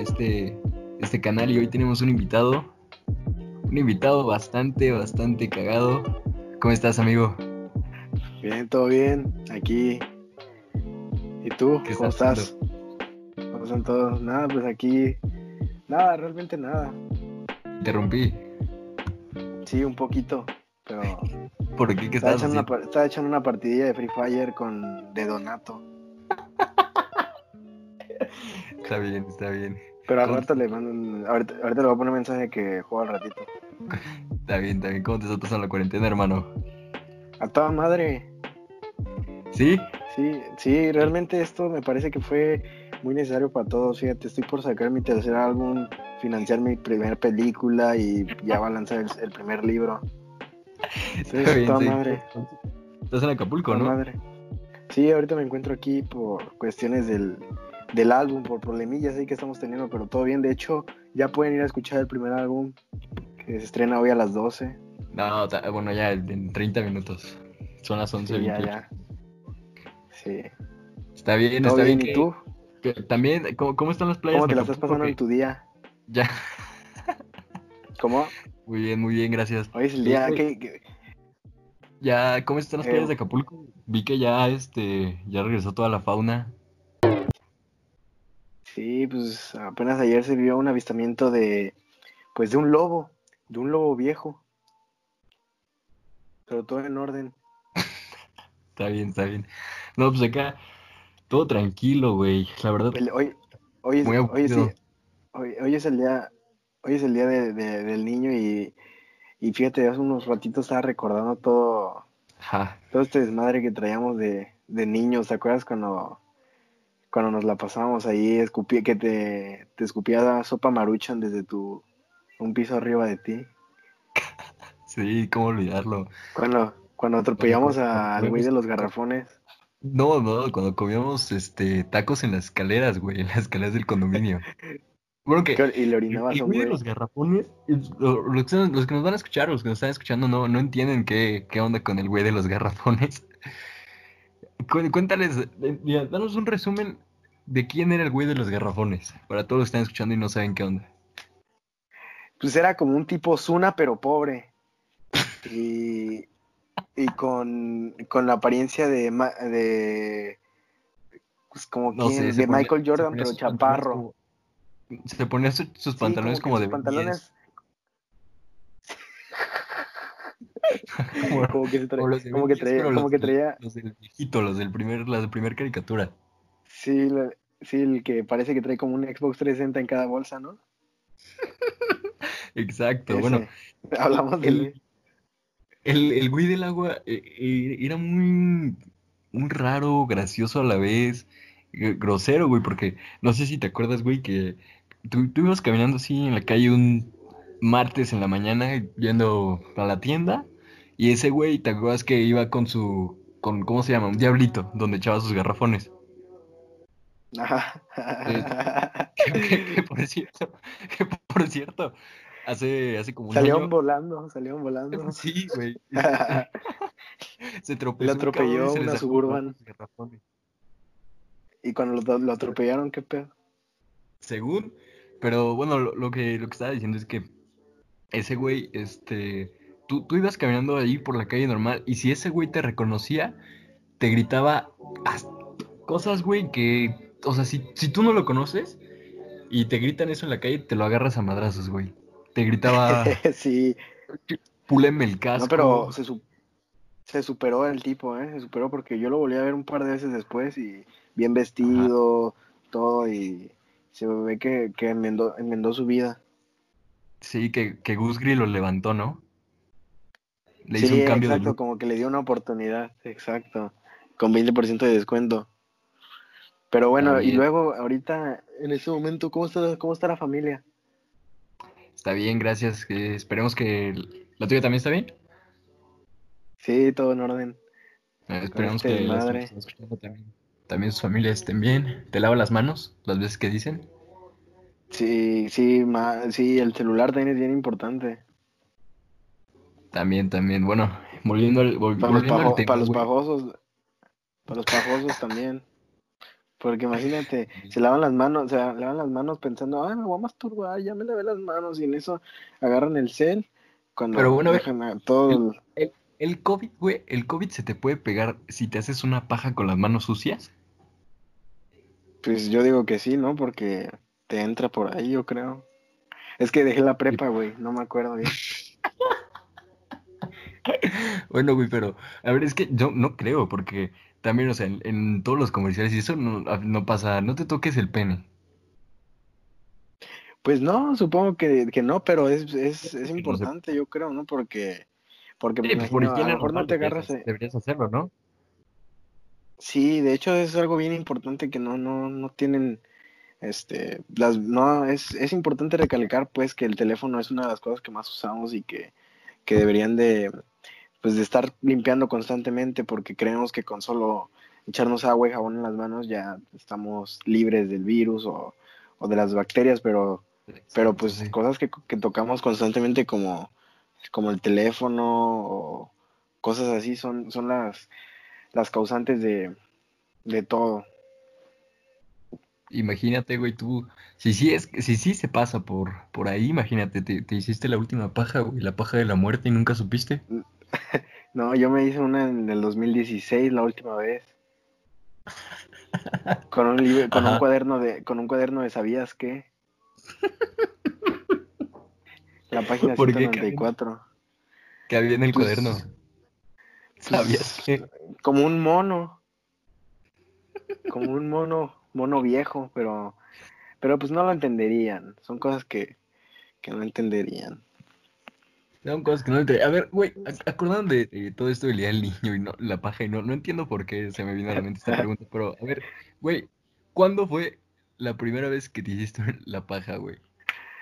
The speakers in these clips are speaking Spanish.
este, este canal y hoy tenemos un invitado. Un invitado bastante, bastante cagado. ¿Cómo estás, amigo? Bien, todo bien. Aquí. ¿Y tú? ¿Cómo estás? ¿Cómo están todos? Nada, pues aquí. Nada, realmente nada. Interrumpí. Sí, un poquito, pero. ¿Por qué? ¿Qué estaba estás echando, una, estaba echando una partidilla de Free Fire con de Donato. Está bien, está bien. Pero al rato le mando un... ahorita, ahorita le voy a poner un mensaje que juega al ratito. Está bien, está bien. ¿Cómo te estás pasando la cuarentena, hermano? A toda madre. ¿Sí? Sí, sí, realmente esto me parece que fue muy necesario para todos. Fíjate, estoy por sacar mi tercer álbum, financiar mi primera película y ya va a lanzar el, el primer libro. Entonces, Está bien, toda sí. madre. Estás en Acapulco, toda ¿no? madre. Sí, ahorita me encuentro aquí por cuestiones del, del álbum, por problemillas ahí que estamos teniendo, pero todo bien. De hecho, ya pueden ir a escuchar el primer álbum que se estrena hoy a las 12. No, ta- bueno, ya en 30 minutos. Son las 11. Sí, ya, ya. Sí. Está bien, ¿Todo está bien. bien? ¿Y tú? que también, ¿cómo, cómo están las playas? ¿Cómo te en la estás pasando en Que- tu día? Ya, ¿Cómo? muy bien, muy bien, gracias. Hoy es el día que... que- Ya, ¿cómo están las Eh, playas de Acapulco? Vi que ya, este, ya regresó toda la fauna. Sí, pues apenas ayer se vio un avistamiento de... Pues de un lobo, de un lobo viejo. Pero todo en orden. Está bien, está bien. No, pues acá, todo tranquilo, güey. La verdad, hoy, hoy, es, hoy, sí, aburrido. hoy, hoy es el día, hoy es el día de- de- del niño y, y fíjate, hace unos ratitos estaba recordando todo, todo este desmadre que traíamos de, de niños. ¿Te acuerdas cuando, cuando nos la pasábamos ahí, escupí, que te, te escupía sopa maruchan desde tu un piso arriba de ti? sí, cómo olvidarlo. Cuando, cuando atropellamos Cuando- a- al güey de los garrafones. No, no, cuando comíamos, este, tacos en las escaleras, güey, en las escaleras del condominio. Bueno, que Y le orinabas el a un güey los garrafones, es- lo- los, que, los que nos van a escuchar, los que nos están escuchando, no, no entienden qué, qué onda con el güey de los garrafones. Cu- Cuéntales, eh, mira, danos un resumen de quién era el güey de los garrafones, para todos los que están escuchando y no saben qué onda. Pues era como un tipo Zuna, pero pobre. Y, y con, con la apariencia de, de pues como No se de ponía- Michael Jordan, pero chaparro. Se ponía su- sus pantalones como, de pantalones, 10, como, como que, se tra- como los como que 10, traía, pero como los que del- traía, los del viejito, los del primer, la de primer caricatura. sí, la- sí, el que parece que trae como un Xbox 360 en cada bolsa, ¿no? Exacto, Ese. bueno, hablamos de el-. El, güey del agua eh, eh, era muy, muy raro, gracioso a la vez, gr- grosero, güey, porque no sé si te acuerdas, güey, que tú, tú ibas caminando así en la calle un martes en la mañana yendo a la tienda y ese güey, ¿te acuerdas que iba con su, con, ¿cómo se llama? Un diablito, donde echaba sus garrafones? Ajá. Que, que- que por cierto, que por cierto, hace, hace como un salieron año... volando, salieron volando. Sí, güey. Se tropezó. Le un atropelló le una Suburban. y cuando lo, lo atropellaron, ¿qué pedo? Según, pero bueno, lo, lo que, lo que estaba diciendo es que ese güey, este, tú, tú ibas caminando ahí por la calle normal y si ese güey te reconocía, te gritaba as- cosas, güey, que, o sea, si, si tú no lo conoces y te gritan eso en la calle, te lo agarras a madrazos, güey. Te gritaba, sí, púleme el casco. no, pero se, su- se superó el tipo, ¿eh? Se superó porque yo lo volví a ver un par de veces después y bien vestido, todo, y se ve que, que enmendó, enmendó su vida. Sí, que, que Gus Gris lo levantó, ¿no? Le sí, hizo un cambio de exacto, como que le dio una oportunidad, exacto, con 20% de descuento. Pero bueno, y luego, ahorita, en este momento, ¿cómo está, cómo está la familia? Está bien, gracias. eh, esperemos que la tuya también está bien. Sí, todo en orden. Eh, esperemos este que las escuchando también, también sus familias estén bien. ¿Te lava las manos las veces que dicen? Sí, sí, ma- sí, el celular también es bien importante. También, también. Bueno, volviendo al, vol- Para los, volviendo al pajo- tema, para los pajosos, para los pajosos también. Porque imagínate, se lavan las manos, se lavan las manos pensando, ay, me voy a masturbar, ya me lavé las manos, y en eso agarran el cel, cuando Pero bueno, dejan a todo el- El, el COVID, güey, el COVID se te puede pegar si te haces una paja con las manos sucias. Pues yo digo que sí, ¿no? Porque te entra por ahí, yo creo. Es que dejé la prepa, güey, no me acuerdo bien. Bueno, güey, pero a ver, es que yo no creo, porque también, o sea, en, en todos los comerciales y eso no, no pasa, no te toques el pene. Pues no, supongo que, que no, pero es, es, es no sé. importante, yo creo, ¿no? Porque, porque Sí, pues por imagino, a lo mejor no te deberías, agarras. eh, deberías hacerlo, ¿no? Sí, de hecho es algo bien importante que no, no, no tienen, este, las, no, es, es importante recalcar pues que el teléfono es una de las cosas que más usamos y que, que deberían de, pues de estar limpiando constantemente porque creemos que con solo echarnos agua y jabón en las manos ya estamos libres del virus o, o de las bacterias, pero, pero pues cosas que, que tocamos constantemente como, como el teléfono o cosas así son, son las, las causantes de, de todo. Imagínate, güey, tú, si sí es, si sí se pasa por, por ahí, imagínate, te, te hiciste la última paja, güey, la paja de la muerte y nunca supiste. No, yo me hice una en el 2016 la última vez. Con un libro, con un cuaderno de, con un cuaderno de ¿sabías qué? La página ¿Por qué, 194. Que había en el Pues, cuaderno. ¿Sabías que? Como un mono. Como un mono, mono viejo, pero, pero pues no lo entenderían. Son cosas que, que no entenderían. Son cosas que no entiendo. A ver, güey, ac- acordaron de, de todo esto del día del niño y no, la paja y no, no entiendo por qué se me vino a la mente esta pregunta, pero a ver, güey, ¿cuándo fue la primera vez que te hiciste la paja, güey?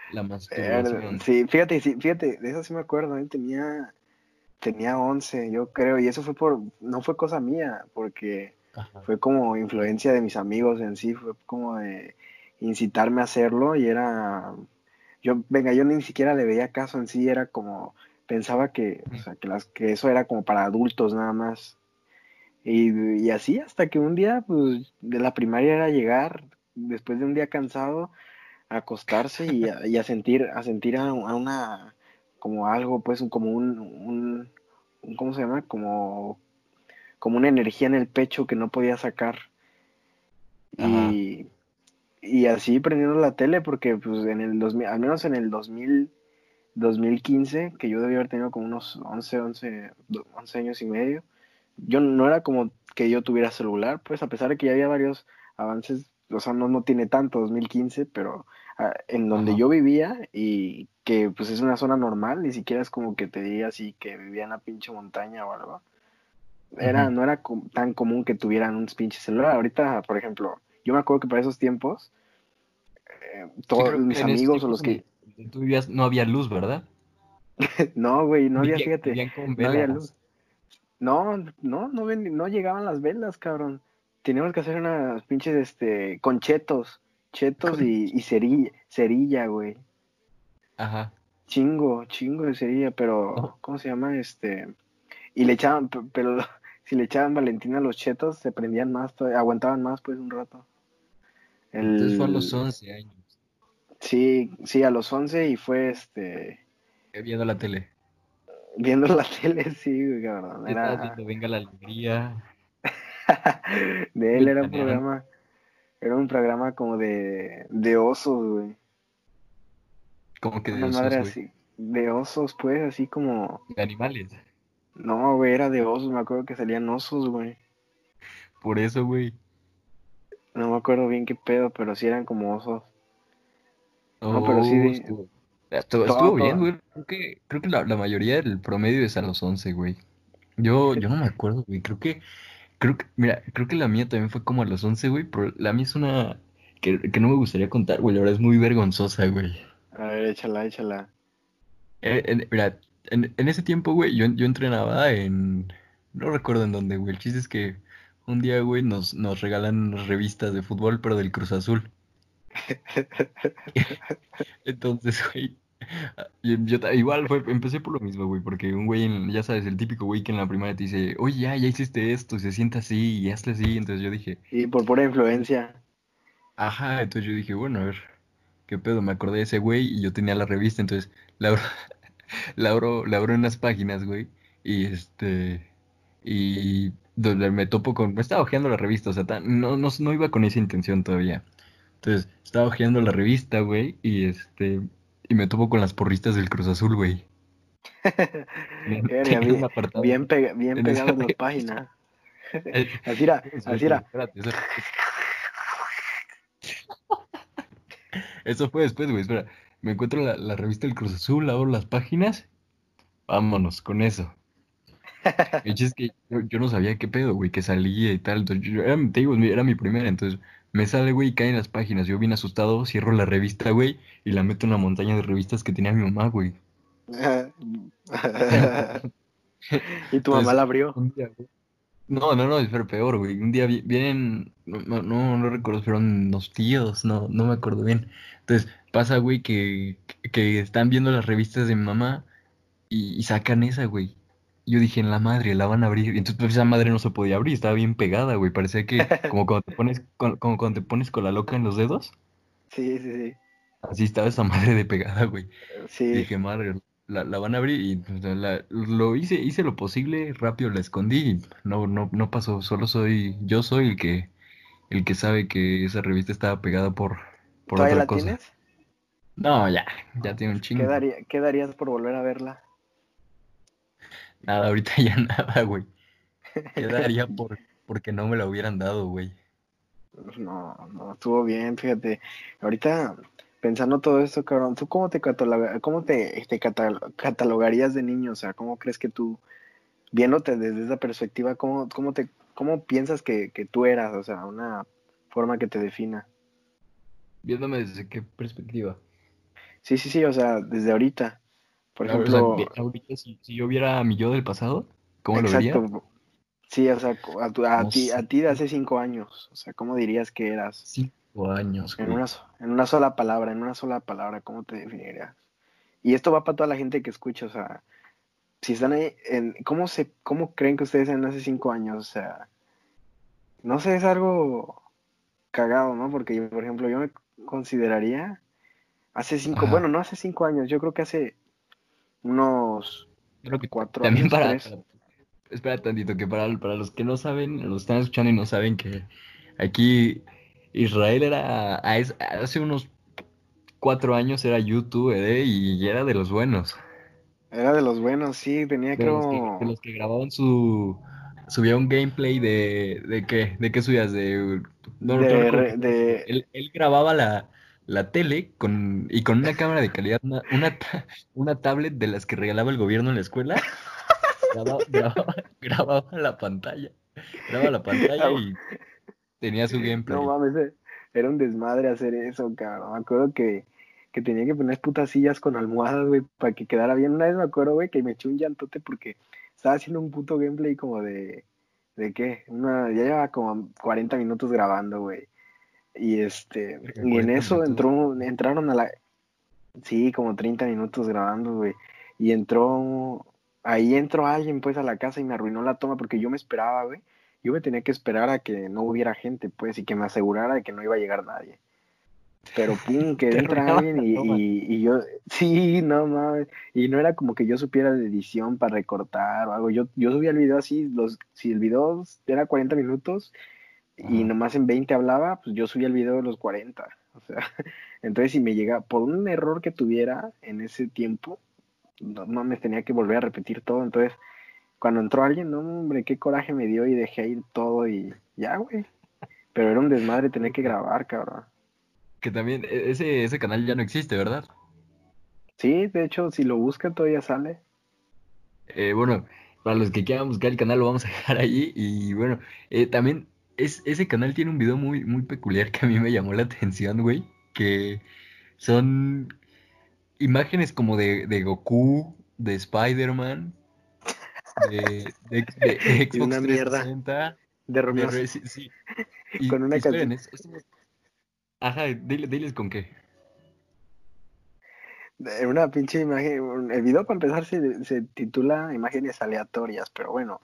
La Eh, masturbación. Sí, fíjate, sí, fíjate, de eso sí me acuerdo, ¿eh? Tenía, tenía 11, yo creo, y eso fue por, no fue cosa mía, porque Fue como influencia de mis amigos en sí, fue como de incitarme a hacerlo y era, yo, venga, yo ni siquiera le veía caso en sí, era como, pensaba que, o sea, que, las, que eso era como para adultos nada más. Y, y así hasta que un día, pues, de la primaria era llegar, después de un día cansado, a acostarse y a, sentir, a sentir a, una, como algo, pues, como un, un, un- ¿cómo se llama? Como, como una energía en el pecho que no podía sacar. Ajá. Y, y así prendiendo la tele, porque pues en el 2000, al menos en el 2000, 2015, que yo debía haber tenido como unos 11, 11, do- 11 años y medio, yo no era como que yo tuviera celular, pues a pesar de que ya había varios avances, o sea, no, no tiene tanto 2015, pero ah, en donde Ajá. yo vivía y que pues es una zona normal, ni siquiera es como que te diga así que vivía en la pinche montaña o algo. Era, no era com- tan común que tuvieran un pinche celular. Ahorita, por ejemplo, yo me acuerdo que para esos tiempos, eh, todos mis amigos o los que... donde tú vivías no había luz, ¿verdad? No, güey, no había, fíjate, no había luz. No, no, no, ven- no llegaban las velas, cabrón. Teníamos que hacer unas pinches, este, con chetos, chetos y, y cerilla, cerilla, güey. Ajá. Chingo, chingo de cerilla, pero, Ajá. ¿cómo se llama? Este, y le echaban, pe- pero si le echaban Valentina a los chetos, se prendían más, aguantaban más, pues, un rato. Entonces fue a los El, 11 años, sí, sí, a los 11 y fue, este, eh, viendo la tele. viendo la tele, sí, güey, cabrón, ¿Qué estabas era? Venga la alegría. de él era un programa, era un programa como de, de osos, güey. Como que de Una osos, madre güey. así, de osos, pues, así como, De animales. No, güey, era de osos, me acuerdo que salían osos, güey. Por eso, güey. No me acuerdo bien qué pedo, pero sí eran como osos. No, pero sí, Oh, de, estuvo, estuvo, todo, estuvo bien, güey. Creo que, creo que la, la mayoría del promedio es a los 11, güey. Yo, yo no me acuerdo, güey. Creo que, creo que, mira, creo que la mía también fue como a los 11, güey. Pero la mía es una que, que no me gustaría contar, güey. La verdad es muy vergonzosa, güey. A ver, échala, échala. Eh, en- mira, en, en ese tiempo, güey, yo, yo entrenaba en... No recuerdo en dónde, güey. El chiste es que un día, güey, nos, nos regalan revistas de fútbol, pero del Cruz Azul. Entonces, güey, Yo, igual fue, empecé por lo mismo, güey, porque un güey, en- ya sabes, el típico güey que en la primaria te dice, oye, ya, ya hiciste esto, y se sienta así, y hazle así, entonces yo dije, Y por pura influencia. ajá, entonces yo dije, bueno, a ver, qué pedo, me acordé de ese güey, y yo tenía la revista, entonces la la abro, la abro en las páginas, güey, y este, y donde me topo con, me estaba hojeando la revista, o sea, tan- no, no, no iba con esa intención todavía, entonces estaba hojeando la revista, güey, y este, y me topo con las porristas del Cruz Azul, güey. Bien, bien, pega- bien en pegadas las revista. páginas. Eh, Así era, así era. espérate, eso, eso fue después, güey, espera. Me encuentro la, la revista del Cruz Azul, abro las páginas, vámonos con eso. El es que yo, yo no sabía qué pedo, güey, que salía y tal. Entonces, yo, era, te digo, era mi primera, entonces me sale, güey, y cae en las páginas. Yo bien asustado, cierro la revista, güey, y la meto en la montaña de revistas que tenía mi mamá, güey. y tu mamá Entonces, la abrió. día, No, no, no, es peor, güey. Un día vi- vienen, no, no, no, recuerdo, fueron unos tíos, no, no me acuerdo bien. Entonces pasa, güey, que, que están viendo las revistas de mi mamá y, y sacan esa, güey. Yo dije, en la madre, la van a abrir. Y entonces pues, esa madre no se podía abrir, estaba bien pegada, güey. Parecía que, como cuando te pones, con- como cuando te pones con la loca en los dedos, Sí, sí, sí. así estaba esa madre de pegada, güey. Y Sí, dije, madre, la, la van a abrir y pues, la- lo hice, hice lo posible, rápido la escondí y no, no, no pasó, solo soy, yo soy el que, el que sabe que esa revista estaba pegada por, por ¿todavía otra la cosa. tienes? No, ya, ya tiene un ¿Qué, chingo. daría- qué darías por volver a verla? Nada, ahorita ya nada, güey. Quedaría por, porque no me la hubieran dado, güey. No, no, estuvo bien, fíjate. Ahorita, pensando todo esto, cabrón, ¿tú cómo te, cataloga- cómo te, te catal- catalogarías de niño? O sea, ¿cómo crees que tú, viéndote desde esa perspectiva, cómo, cómo te, cómo piensas que, que tú eras? O sea, una forma que te defina. Viéndome desde qué perspectiva. Sí, sí, sí, o sea, desde ahorita. Por o ejemplo, sea, ahorita si, si yo viera a mi yo del pasado, ¿cómo lo vería? Sí, o sea, a, tu- a No ti, a ti de hace cinco años, o sea, ¿cómo dirías que eras? Cinco años, En una, en una sola palabra, en una sola palabra, ¿cómo te definirías? Y esto va para toda la gente que escucha, o sea, si están ahí, en, ¿cómo se, cómo creen que ustedes eran hace cinco años? O sea, no sé, es algo cagado, ¿no? Porque, yo, por ejemplo, yo me consideraría hace cinco, Ajá. bueno, no hace cinco años, yo creo que hace unos Creo que cuatro también años, para, para- espera tantito, que para, para los que no saben, los están escuchando y no saben que aquí Israel era, hace unos cuatro años era youtuber, ¿eh? Y era de los buenos, Era de los buenos, sí, tenía de los que, creo... de los que grababan su, subía un gameplay de, ¿de qué? ¿De qué subías? De, De de- él, él grababa la, la tele con, y con una cámara de calidad, una, una, una tablet de las que regalaba el gobierno en la escuela. Grababa, grababa, grababa la pantalla. Grababa la pantalla y tenía su gameplay. No mames, eh, era un desmadre hacer eso, cabrón. Me acuerdo que, que tenía que poner putas sillas con almohadas, güey, para que quedara bien. Una vez me acuerdo, güey, que me eché un llantote porque estaba haciendo un puto gameplay como de, ¿de qué? Una, ya llevaba como 40 minutos grabando, güey. Y este, y en 40 eso minutos. entró, entraron a la, sí, como 30 minutos grabando, güey. Y entró, ahí entró alguien pues a la casa y me arruinó la toma porque yo me esperaba, güey. Yo me tenía que esperar a que no hubiera gente, pues, y que me asegurara de que no iba a llegar nadie. Pero pum, que entra alguien y, y, y yo, sí, no mames. Y no era como que yo supiera de edición para recortar o algo. Yo, yo subía el video así, los, si el video era 40 minutos y nomás en 20 hablaba, pues yo subía el video de los 40. O sea, entonces si me llega, por un error que tuviera en ese tiempo, no mames, tenía que volver a repetir todo. Entonces, cuando entró alguien, no, hombre, qué coraje me dio y dejé ir todo y ya, güey. Pero era un desmadre tener que grabar, cabrón. Que también e- ese, ese canal ya no existe, ¿verdad? Sí, de hecho, si lo buscan todavía sale. Eh, bueno, para los que quieran buscar el canal lo vamos a dejar ahí. Y bueno, eh, también es, ese canal tiene un video muy, muy peculiar que a mí me llamó la atención, güey. Que son imágenes como de, de Goku, de Spider-Man, de, de, de- Y una Xbox mierda. 360, De Romeo. Sí. Con una canción. es- es- Ajá, diles con qué. de una pinche imagen. El video para empezar se, se titula Imágenes aleatorias, pero bueno,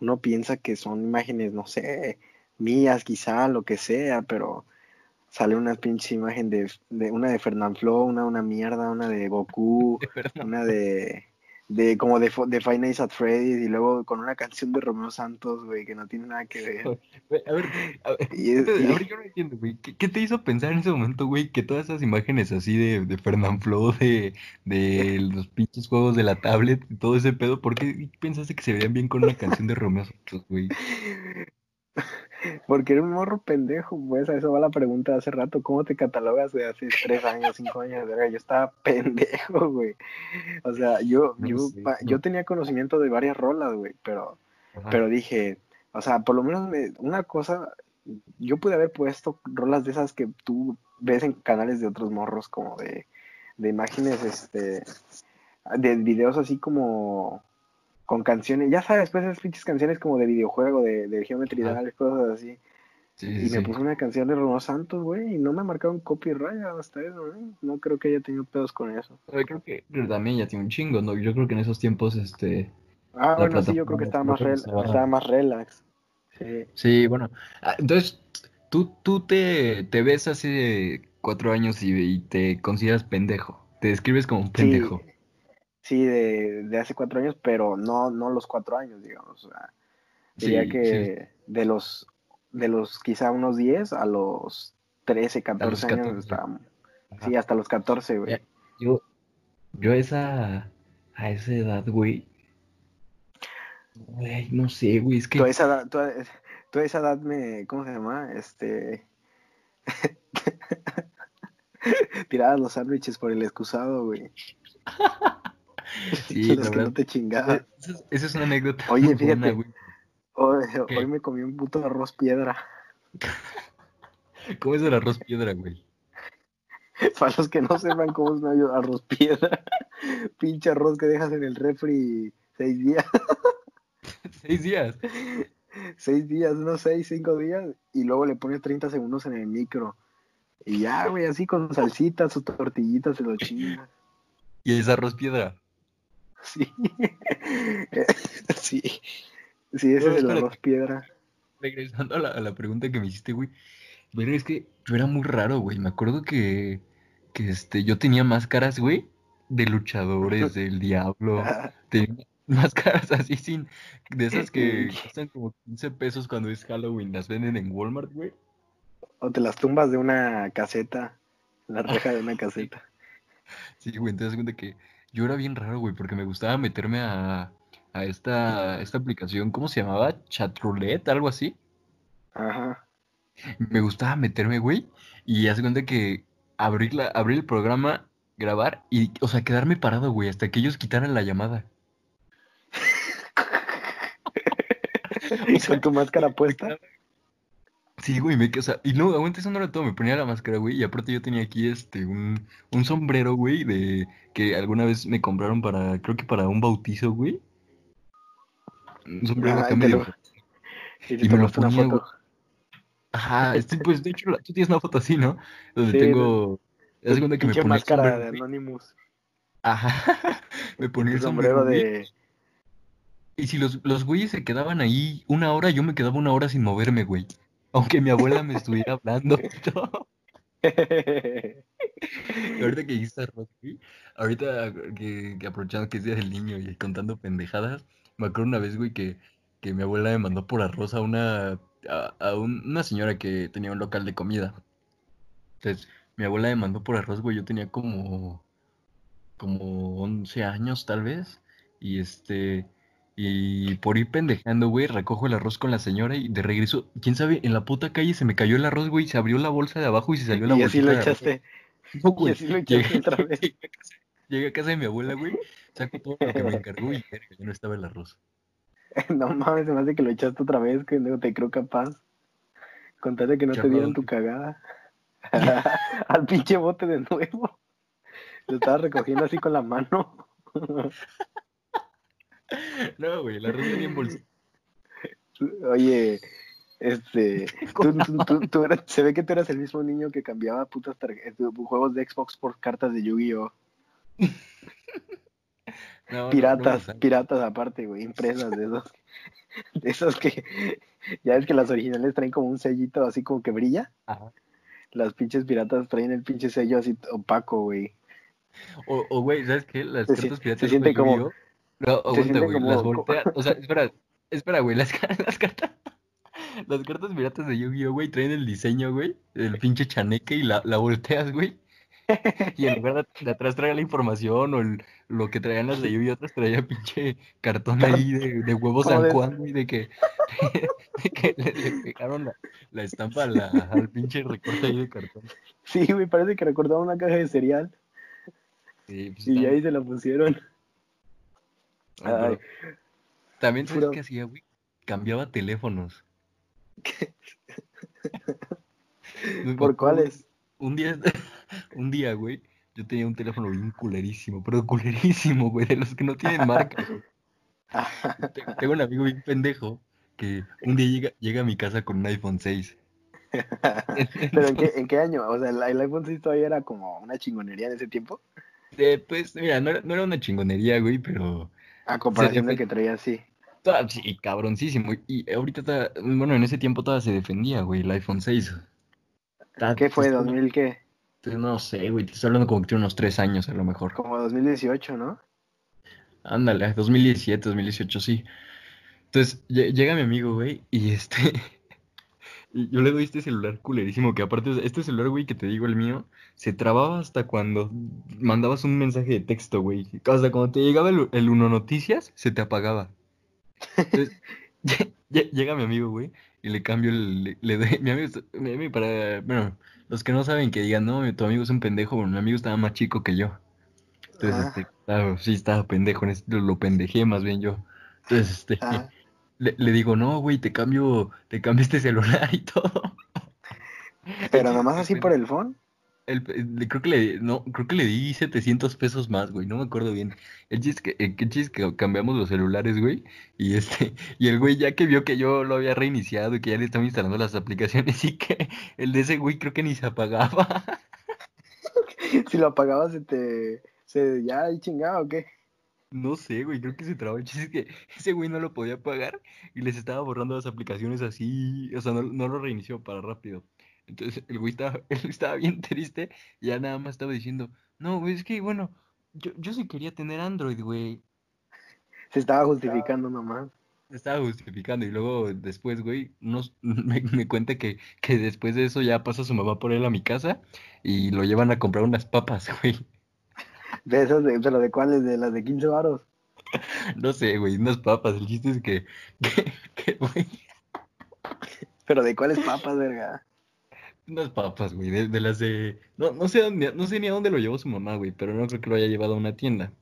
uno piensa que son imágenes, no sé, mías quizá, lo que sea, pero sale una pinche imagen de, de una de Fernanfloo, una una mierda, una de Goku, una de de como de, de Five Nights at Freddy's y luego con una canción de Romeo Santos, güey, que no tiene nada que ver. A ver, a ver, y es, a ver yo no entiendo, güey. ¿Qué, ¿Qué, te hizo pensar en ese momento, güey, que todas esas imágenes así de, de Fernanfloo, de, de los pinches juegos de la tablet, y todo ese pedo, ¿por qué pensaste que se verían bien con una canción de Romeo Santos, güey? Porque era un morro pendejo, pues a eso va la pregunta de hace rato, ¿cómo te catalogas de hace tres años, cinco años? Yo estaba pendejo, güey. O sea, yo, no yo, yo tenía conocimiento de varias rolas, güey, pero, pero dije, o sea, por lo menos me, una cosa, yo pude haber puesto rolas de esas que tú ves en canales de otros morros, como de, de imágenes, este, de videos así como con canciones, ya sabes, pues esas pinches canciones como de videojuego, de, de Geometry Dash, cosas así. Sí, y sí. me puse una canción de Romeo Santos, güey, y no me marcaron copyright hasta eso, güey. No creo que haya tenido pedos con eso. Yo creo que también ya tiene un chingo, ¿no? Yo creo que en esos tiempos, este... Ah, bueno, sí, yo creo que estaba más, rel estaba... estaba más relax. Sí, sí bueno. Ah, entonces, tú, tú te, te ves hace cuatro años y, y, te consideras pendejo. Te describes como un pendejo. Sí. Sí, de, de, hace cuatro años, pero no, no los cuatro años, digamos. O sea, diría sí, que sí. de los de los quizá unos 10 a los 13, 14, los 14 años estábamos. Sí, hasta los 14, güey. Yo, yo esa, a esa edad, güey. Güey, no sé, güey, es que... Tú a esa edad, tú a, tú a esa edad me, ¿cómo se llama? Este... Tirabas los sándwiches por el excusado, güey. Sí, los que no te chingabas. Esa, es una anécdota. Oye, fíjate. Buena, hoy, hoy, me comí un puto arroz piedra. ¿Cómo es el arroz piedra, güey? Para los que no sepan cómo es un arroz piedra, pinche arroz que dejas en el refri seis días. ¿Seis días? Seis días, no seis, cinco días, y luego le pones 30 segundos en el micro. Y ya, güey, así con salsitas, sus tortillitas, se lo chingas. ¿Y es arroz piedra? Sí. sí. Sí, ese es el arroz piedra. Regresando a la, a la, pregunta que me hiciste, güey. Pero es que yo era muy raro, güey. Me acuerdo que, que este, yo tenía máscaras, güey, de luchadores, del diablo. Tenía máscaras así sin. De esas que cuestan como 15 pesos cuando es Halloween. Las venden en Walmart, güey. O te las tumbas de una caseta. La reja de una caseta. Sí, güey. Entonces cuenta que yo era bien raro, güey, porque me gustaba meterme a, a esta, esta aplicación, ¿cómo se llamaba? Chatroulette, algo así. Ajá. Me gustaba meterme, güey, y hace cuenta que abrir, la, abrir el programa, grabar y, o sea, quedarme parado, güey, hasta que ellos quitaran la llamada. ¿Y con tu máscara puesta? Sí, güey, me, o sea, y no, aguanta eso no era todo, me ponía la máscara, güey, y aparte yo tenía aquí este, un, un sombrero, güey, de, que alguna vez me compraron para, creo que para un bautizo, güey. Un sombrero Ah, acá y te medio... lo- Y, Y te me lo una ponía, foto. Ajá, este, pues de hecho tú tienes una foto así, ¿no? Donde Sí, tengo... Cuenta que me ponía máscara sombrero, de. Anonymous. Ajá, me ponía el sombrero, sombrero de. Y si los, los güeyes se quedaban ahí una hora, yo me quedaba una hora sin moverme, güey. Aunque mi abuela me estuviera hablando. Y ahorita que dijiste arroz, güey, ahorita que, que aprovechando que es Día del Niño y contando pendejadas, me acuerdo una vez, güey, que, que mi abuela me mandó por arroz a una, a, a un- una señora que tenía un local de comida. Entonces, mi abuela me mandó por arroz, güey, yo tenía como, como 11 años tal vez, y este, y por ir pendejando, güey, recojo el arroz con la señora y de regreso, quién sabe, en la puta calle se me cayó el arroz, güey, se abrió la bolsa de abajo y se salió la y así lo echaste. No, Y güey, así lo llegué, echaste otra vez. llegué a casa, llegué a casa de mi abuela, güey, saco todo lo que me encargó y ya no estaba el arroz. No mames, se me hace que lo echaste otra vez, que no te creo capaz. Contate que no te dieron tu cagada. Al pinche bote de nuevo. Lo estaba recogiendo así con la mano. No, güey, el arroz venía en bolsa. Oye, este, tú, tú- tú- tú eras- se ve que tú eras el mismo niño que cambiaba putas tarjetas, juegos de Xbox por cartas de Yu-Gi-Oh. No, no, no Piratas, piratas aparte, güey, impresas de esos. De esos que. Ya ves que las originales traen como un sellito así como que brilla. Ajá. Las pinches piratas traen el pinche sello así opaco, güey. O, güey, ¿sabes qué? Las Se cartas se piratas siente de como-! No, aguanta, siente güey, como- las volteas. O sea, espera, espera, güey, las, las cartas. Las cartas piratas de Yu-Gi-Oh, güey, traen el diseño, güey, el pinche chaneque y la, la volteas, güey. Y en lugar de, de atrás traía la información o el- lo que traían las de Yu-Gi-Oh, otras traía pinche cartón ahí de, de huevos Como San Juan, güey, de que, de que le, le pegaron la, la estampa la- al pinche recorte ahí de cartón. Sí, güey, parece que recordaba una caja de cereal. Sí, pues, Y ahí se la pusieron. Ay. También, ¿sabes qué hacía, güey? Cambiaba teléfonos. Me ¿Por cuáles? Un día, un día, güey, yo tenía un teléfono bien culerísimo, pero culerísimo, güey, de los que no tienen marca. güey. Tengo un amigo bien pendejo que un día llega, llega a mi casa con un iPhone 6. ¿Pero en qué, en qué año? O sea, el, el iPhone 6 todavía era como una chingonería en ese tiempo. Eh, pues, mira, no era, no era una chingonería, güey, pero... A comparación del que traía así. sí, cabroncísimo. Y ahorita, toda- bueno, en ese tiempo todavía se defendía, güey, el iPhone 6. Ta- ¿Qué fue? te estoy- ¿2000 qué? No sé, güey, te estoy hablando como que tiene unos tres años a lo mejor. Como 2018, ¿no? Ándale, 2017, 2018, sí. Entonces, lle- llega mi amigo, güey, y este... y yo le doy este celular culerísimo, que aparte, este celular, güey, que te digo, el mío, se trababa hasta cuando mandabas un mensaje de texto, güey. Hasta cuando te llegaba el, el Uno Noticias, se te apagaba. Entonces, lle- lle- llega mi amigo, güey, y le cambio el... Le, le doy... Mi amigo, está- mi amigo para... Bueno, los que no saben que digan, no, tu amigo es un pendejo, bueno, mi amigo estaba más chico que yo. Entonces, Ah. este, estaba- sí, estaba pendejo, lo, lo pendejé más bien yo. Entonces, este, Ah, le, le digo, no, güey, te cambio, te cambio este celular y todo. pero nomás así por el phone. El- creo que le, no, creo que le di 700 pesos más, güey, no me acuerdo bien. El chiste que, el chiste es que cambiamos los celulares, güey, y este, y el güey ya que vio que yo lo había reiniciado y que ya le estaba instalando las aplicaciones y que el de ese güey creo que ni se apagaba. Si lo apagabas, se te. Se, ¿Ya ahí chingaba o qué? No sé, güey, creo que se trabó. El chiste es que ese güey no lo podía pagar y les estaba borrando las aplicaciones así, o sea, no, no lo reinició para rápido. Entonces el güey estaba, él estaba bien triste y ya nada más estaba diciendo, no, güey, es que bueno, yo, yo sí quería tener Android, güey. Se estaba justificando nomás. Estaba justificando y luego después, güey, me, me cuenta que, que después de eso ya pasa su mamá por él a mi casa y lo llevan a comprar unas papas, güey. De esas, de, pero de cuáles, de las de 15 varos. No sé, güey, unas papas. El chiste es que, que, que, güey, Pero de cuáles papas, verga. Unas papas, güey, de, de las de... No, no sé dónde, no sé ni a dónde lo llevó su mamá, güey, pero no creo que lo haya llevado a una tienda.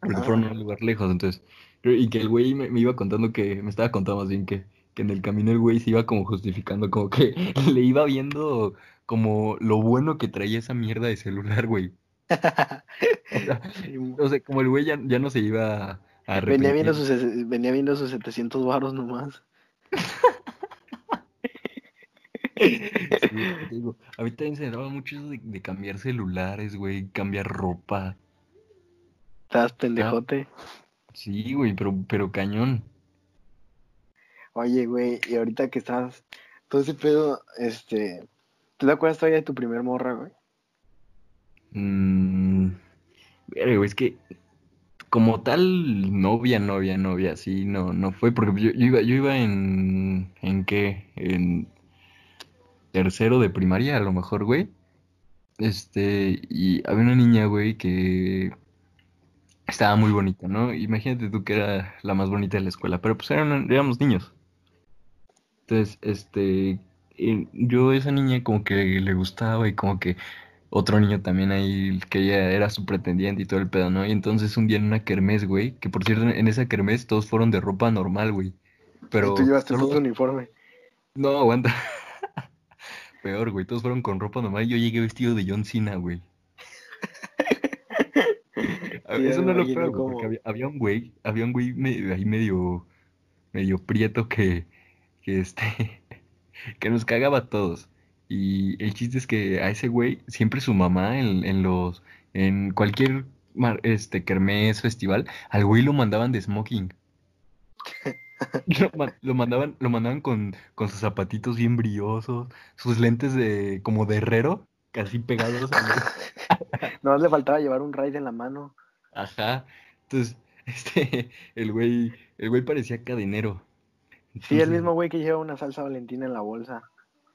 Porque Ah. fueron a un lugar lejos, entonces... Y que el güey me, me iba contando que... Me estaba contando más bien que, que en el camino el güey se iba como justificando, como que le iba viendo como lo bueno que traía esa mierda de celular, güey. O sea, como el güey ya, ya no se iba a venía, viendo sus, venía viendo sus 700 varos nomás. Sí, digo, a mí también se me daba mucho eso de, de cambiar celulares, güey, cambiar ropa. Estás pendejote. Sí, güey, pero, pero cañón. Oye, güey, y ahorita que estás. Todo ese pedo, este. ¿Tú te acuerdas todavía de tu primer morra, güey? Mm, güey, es que como tal, novia, novia, novia, sí, no, no fue, porque yo, iba, yo iba en, ¿en qué? En tercero de primaria, a lo mejor, güey. Este, y había una niña, güey, que estaba muy bonita, ¿no? Imagínate tú que era la más bonita de la escuela, pero pues éramos niños. Entonces, este, yo esa niña como que le gustaba y como que otro niño también ahí que ella era su pretendiente y todo el pedo, ¿no? Y entonces un día en una kermés, güey, que por cierto en esa kermés todos fueron de ropa normal, güey. Pero y tú llevaste solo- puto uniforme. No, aguanta. Peor, güey, todos fueron con ropa normal yo llegué vestido de John Cena, güey. Eso no lo peor, güey, cómo. porque había, había un güey, había un güey me- ahí medio, medio prieto que, que este, que nos cagaba a todos. Y el chiste es que a ese güey, siempre su mamá en, en los, en cualquier este, kermés, festival, al güey lo mandaban de smoking. Lo, lo mandaban, lo mandaban con, con sus zapatitos bien brillosos, sus lentes de como de herrero, casi pegados al- No le faltaba llevar un raid en la mano. Ajá. Entonces, este, el güey, el güey parecía cadenero. Sí, el mismo güey que lleva una salsa valentina en la bolsa,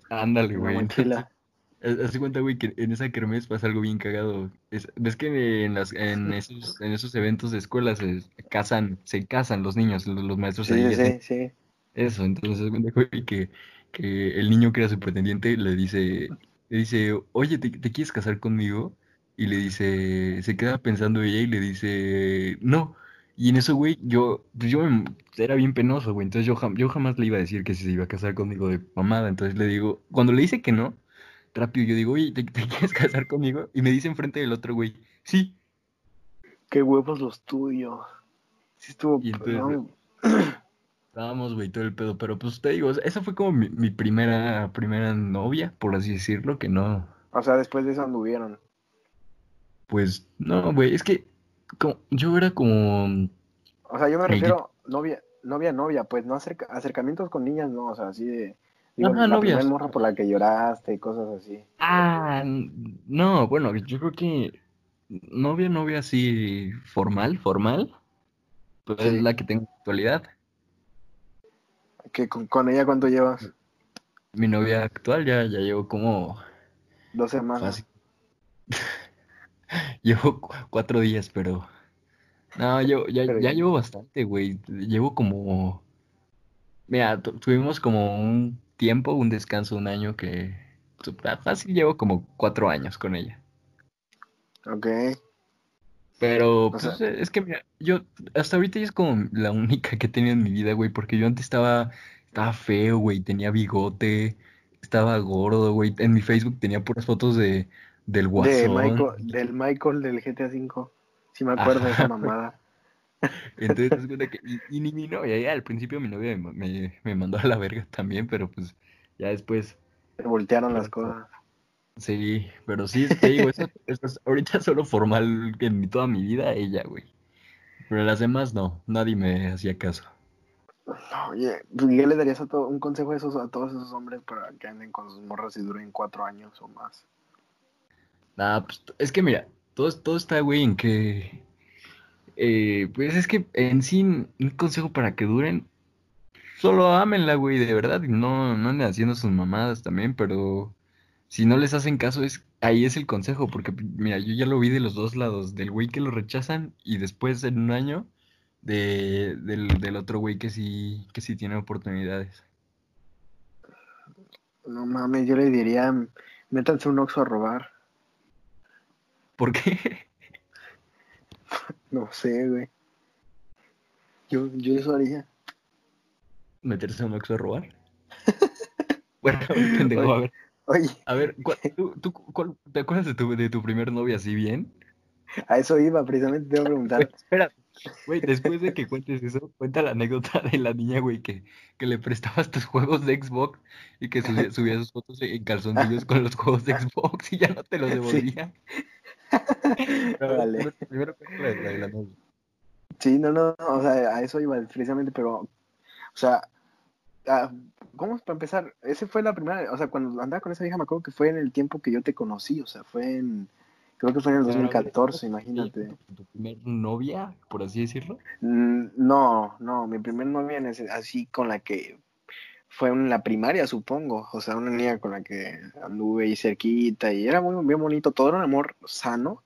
Ándale, güey. mochila. Haz cuenta, güey, que en esa kermés pasa algo bien cagado. Es- ves que en las, en esos, en esos eventos de escuelas se casan, se casan los niños, los, los maestros ahí Sí, hacen sí, sí. eso. Entonces, haz cuenta, güey, que, que el niño que era su pretendiente le dice, le dice, oye, ¿te, te quieres casar conmigo? Y le dice, se queda pensando ella y le dice, no. Y en eso, güey, yo, pues yo era bien penoso, güey. Entonces yo, jam- yo jamás le iba a decir que se iba a casar conmigo de mamada. Entonces le digo, cuando le dice que no, rápido yo digo, oye, ¿te, te quieres casar conmigo? Y me dice enfrente del otro, güey, sí. Qué huevos los tuyos. Sí estuvo... Y entonces, Estábamos, güey, todo el pedo. Pero pues te digo, esa fue como mi, mi primera, primera novia, por así decirlo, que no, O sea, después de eso anduvieron. pues, no, güey, es que como, yo era como, O sea, yo me refiero novia, novia, novia, pues no acerca- acercamientos con niñas, no, o sea, así de... Digo, Ajá, la primera morra por la que lloraste y cosas así. ah, no, bueno, yo creo que novia, novia así, formal, formal, pues Sí. es la que tengo en la actualidad. ¿Que con, con ella cuánto llevas? Mi novia actual ya, ya llevo como, Dos semanas. fácil, llevo cu- cuatro días, pero, no, yo ya, Pero ya llevo bastante, güey, llevo como, mira, tu- tuvimos como un tiempo, un descanso, un año que, su- fácil llevo como cuatro años con ella. Ok. Pero, O pues, sea- es que, mira, yo, hasta ahorita ya es como la única que he tenido en mi vida, güey, porque yo antes estaba, estaba feo, güey, tenía bigote, estaba gordo, güey, en mi Facebook tenía puras fotos de, del De Guasón, Michael, del Michael del GTA V. Sí me acuerdo de esa Ajá. mamada. entonces, que, y, y ni mi novia, ya al principio mi novia me, me, me mandó a la verga también, pero pues, ya después, Se voltearon las cosas. sí, pero sí, te digo, eso, eso es ahorita solo formal en toda mi vida, ella, güey, pero las demás no, nadie me hacía caso. Oye, ¿tú ¿qué le darías a todo, un consejo a, esos, a todos esos hombres para que anden con sus morras y duren cuatro años o más? Nah, pues es que mira, todo, todo está, güey, en que. eh, pues es que en sí, un consejo para que duren. Solo ámenla, güey, de verdad. Y no, no anden haciendo sus mamadas también, pero. Si no les hacen caso, es, ahí es el consejo. Porque, mira, yo ya lo vi de los dos lados. Del güey que lo rechazan y después en un año. De, del, del otro güey que sí, que sí tiene oportunidades. No mames, yo le diría, métanse un oxo a robar. ¿Por qué? No sé, güey. Yo, yo eso haría. ¿Meterse a un Oxxo a robar? Bueno, pendejo, a ver. Oye, A ver, ¿cuál- tú, tú cuál- ¿te acuerdas de tu, de tu primer novia así bien? a eso iba, precisamente te iba a preguntar. Güey, espera, güey, después de que cuentes eso, cuenta la anécdota de la niña, güey, que, que le prestabas tus juegos de Xbox y que subía, subía sus fotos en calzoncillos con los juegos de Xbox y ya no te los devolvía. Pero, Órale. primero, la novia. Sí, no, no, no, o sea, a eso iba precisamente, pero, o sea, ah, ¿cómo es para empezar? Ese fue la primera, o sea, cuando andaba con esa vieja me acuerdo que fue en el tiempo que yo te conocí, o sea, fue en, creo que fue en el Pero, a ver, 2014, ¿tu- imagínate. ¿Tu primer novia, por así decirlo? Mm, No, no, mi primer novia así con la que fue en la primaria, supongo, o sea, una niña con la que anduve ahí cerquita y era muy bien bonito, todo era un amor sano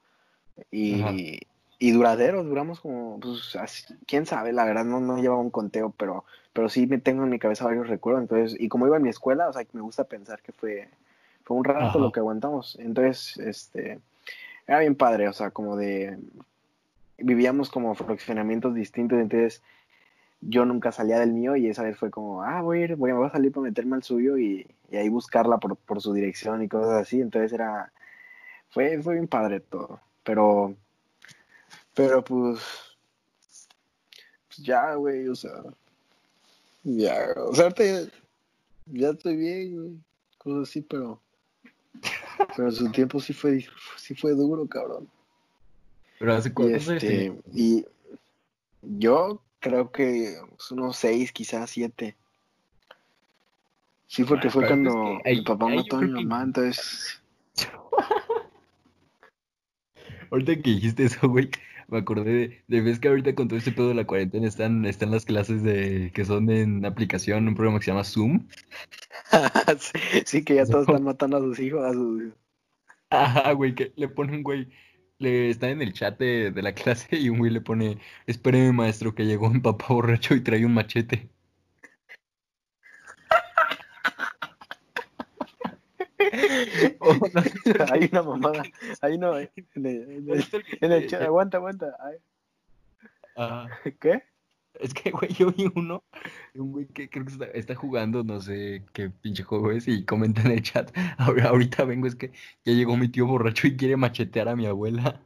y, y duradero, duramos como, pues, así, quién sabe, la verdad no, no llevaba un conteo, pero, pero sí me tengo en mi cabeza varios recuerdos, entonces, y como iba en mi escuela, o sea, me gusta pensar que fue, fue un rato Ajá. lo que aguantamos, entonces, este, era bien padre, o sea, como de, vivíamos como fraccionamientos distintos, entonces yo nunca salía del mío y esa vez fue como, ah, voy a ir, voy, voy a salir para meterme al suyo y, y ahí buscarla por, por su dirección y cosas así, entonces era, fue, fue bien padre todo, pero, pero pues, pues ya, güey, o sea, ya, o sea, ahorita ya, estoy bien, güey, cosas así, pero, pero su tiempo sí fue, sí fue duro, cabrón. Pero hace cuántos este, y yo creo que pues, unos seis, quizás siete. Sí, porque Ah, fue es cuando que ahí- mi papá mató a mi creo que- mamá, entonces... Ahorita que dijiste eso, güey, me acordé de, de ves que ahorita con todo este pedo de la cuarentena están, están las clases de que son en aplicación, un programa que se llama Zoom. sí, que ya todos están matando a sus hijos, a sus... Ajá, güey, que le pone un güey, le está en el chat de, de la clase y un güey le pone, espéreme maestro que llegó un papá borracho y trae un machete. Oh, no, Hay una mamada, hay una... En el, en ¿no el- en chat, aguanta, aguanta. ay. ¿Qué? Es que, güey, yo vi uno, un güey que creo que está, está jugando, no sé qué pinche juego es, y comenta en el chat, "Ahora- ahorita vengo, es que ya llegó mi tío borracho y quiere machetear a mi abuela.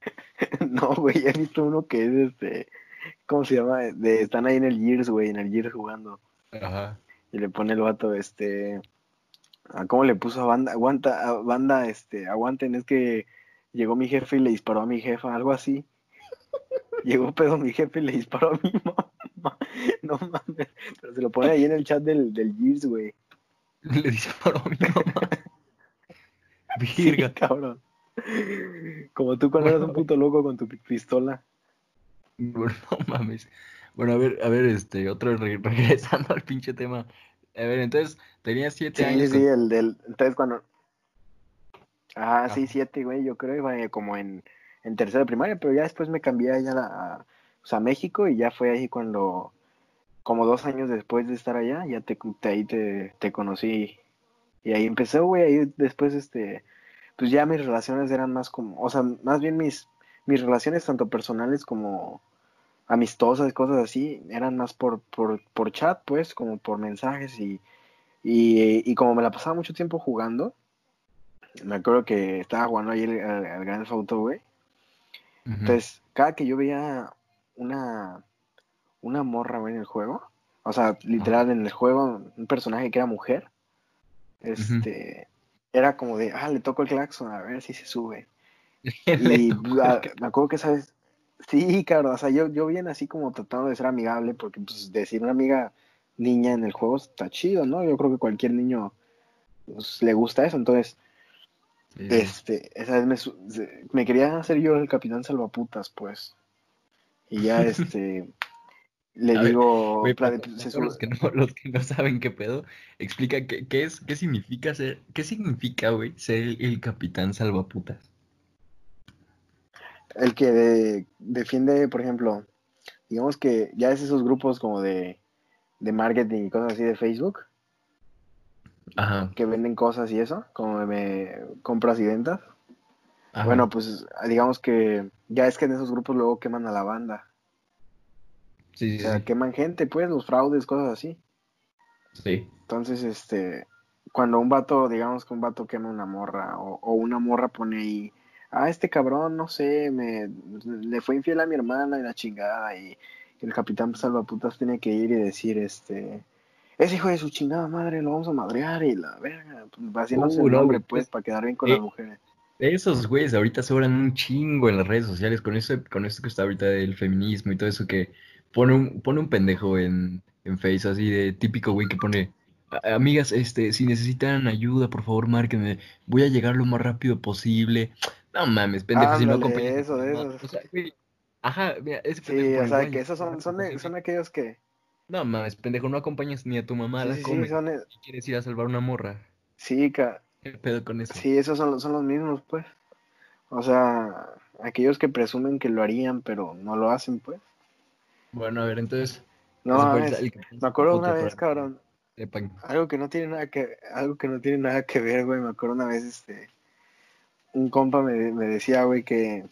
No, güey, he visto uno que es este... ¿Cómo se llama? De, están ahí en el Gears, güey, en el Gears jugando. Ajá. Y le pone el vato, este. ¿a ¿Cómo le puso a banda? Aguanta, a banda, este, aguanten, es que llegó mi jefe y le disparó a mi jefa, algo así. Llegó pedo mi jefe y le disparó a mi mamá. No mames. Pero se lo pone ahí en el chat del, del Gears, güey. Le disparó a mi mamá. Sí, Virga. cabrón. Como tú cuando eras un puto loco con tu pi- pistola. Bueno, no mames. Bueno, a ver, a ver, este, otro re- regresando al pinche tema. A ver, entonces, tenía siete Sí, años. sí, el del. Entonces cuando. Ah, sí, Ajá. siete, güey, yo creo iba como en, en tercera de primaria, pero ya después me cambié allá a, la- a, México y ya fue ahí cuando, como dos años después de estar allá, ya te, ahí te, conocí y ahí empecé, güey, ahí después, este, pues ya mis relaciones eran más como, o sea, más bien mis, mis relaciones tanto personales como amistosas, cosas así, eran más por, por, por chat, pues, como por mensajes y, y, y como me la pasaba mucho tiempo jugando, me acuerdo que estaba jugando ahí al, al Grand Theft Auto, güey. Entonces, cada que yo veía una, una morra, en el juego, o sea, literal en el juego, un personaje que era mujer, este, era como de, ah, le toco el claxon, a ver si se sube. Y ah, el- me acuerdo que, ¿sabes? Sí, claro, o sea, yo, yo bien así como tratando de ser amigable, porque pues decir una amiga niña en el juego está chido, ¿no? Yo creo que cualquier niño pues, le gusta eso, entonces, Sí, este, esa vez me, me quería hacer yo el capitán salvaputas, pues. Y ya, este, le A ver, digo, se para los que no, los que no saben qué pedo, explica qué, qué es, qué significa ser, qué significa, güey, ser el, el capitán salvaputas. el que de- defiende, por ejemplo, digamos que ya es esos grupos como de, de marketing y cosas así de Facebook, Ajá, que venden cosas y eso, como me compras y ventas. ajá. Bueno, pues digamos que ya es que en esos grupos luego queman a la banda. sí, O sea, sí, queman gente, pues, los fraudes, cosas así. sí. Entonces, este, cuando un vato, digamos que un vato quema una morra, o, o una morra pone ahí, ah, este cabrón, no sé, me, le fue infiel a mi hermana y la chingada, y el capitán salvaputas tiene que ir y decir, este, ese hijo de su chingada madre lo vamos a madrear y la verga, pues, haciéndose Uh, el nombre, pues, pues, para quedar bien con eh, las mujeres. Esos güeyes ahorita sobran un chingo en las redes sociales con eso, con esto que está ahorita del feminismo y todo eso que pone un, pone un pendejo en, en Face así de típico güey que pone "A- amigas, este, si necesitan ayuda, por favor, márquenme, voy a llegar lo más rápido posible. No mames, pendejo, si no Ándale, acompañas a eso, tu de mamá". esos. O sea, güey, ajá, mira, ese Sí, pendejo o pone, sea, "Voy a que esos son, son, son posible". aquellos que, No mames, pendejo, no acompañas ni a tu mamá a la sí, sí, come. son, y quieres ir a salvar una morra. sí, ca- ¿Qué pedo con eso? Sí, esos son, son los mismos, pues. O sea, aquellos que presumen que lo harían, pero no lo hacen, pues. Bueno, a ver, entonces, No, mames, el me acuerdo una vez, cabrón, algo que no tiene nada que, algo que no tiene nada que ver, güey. Me acuerdo una vez, este, un compa me, me decía, güey, que,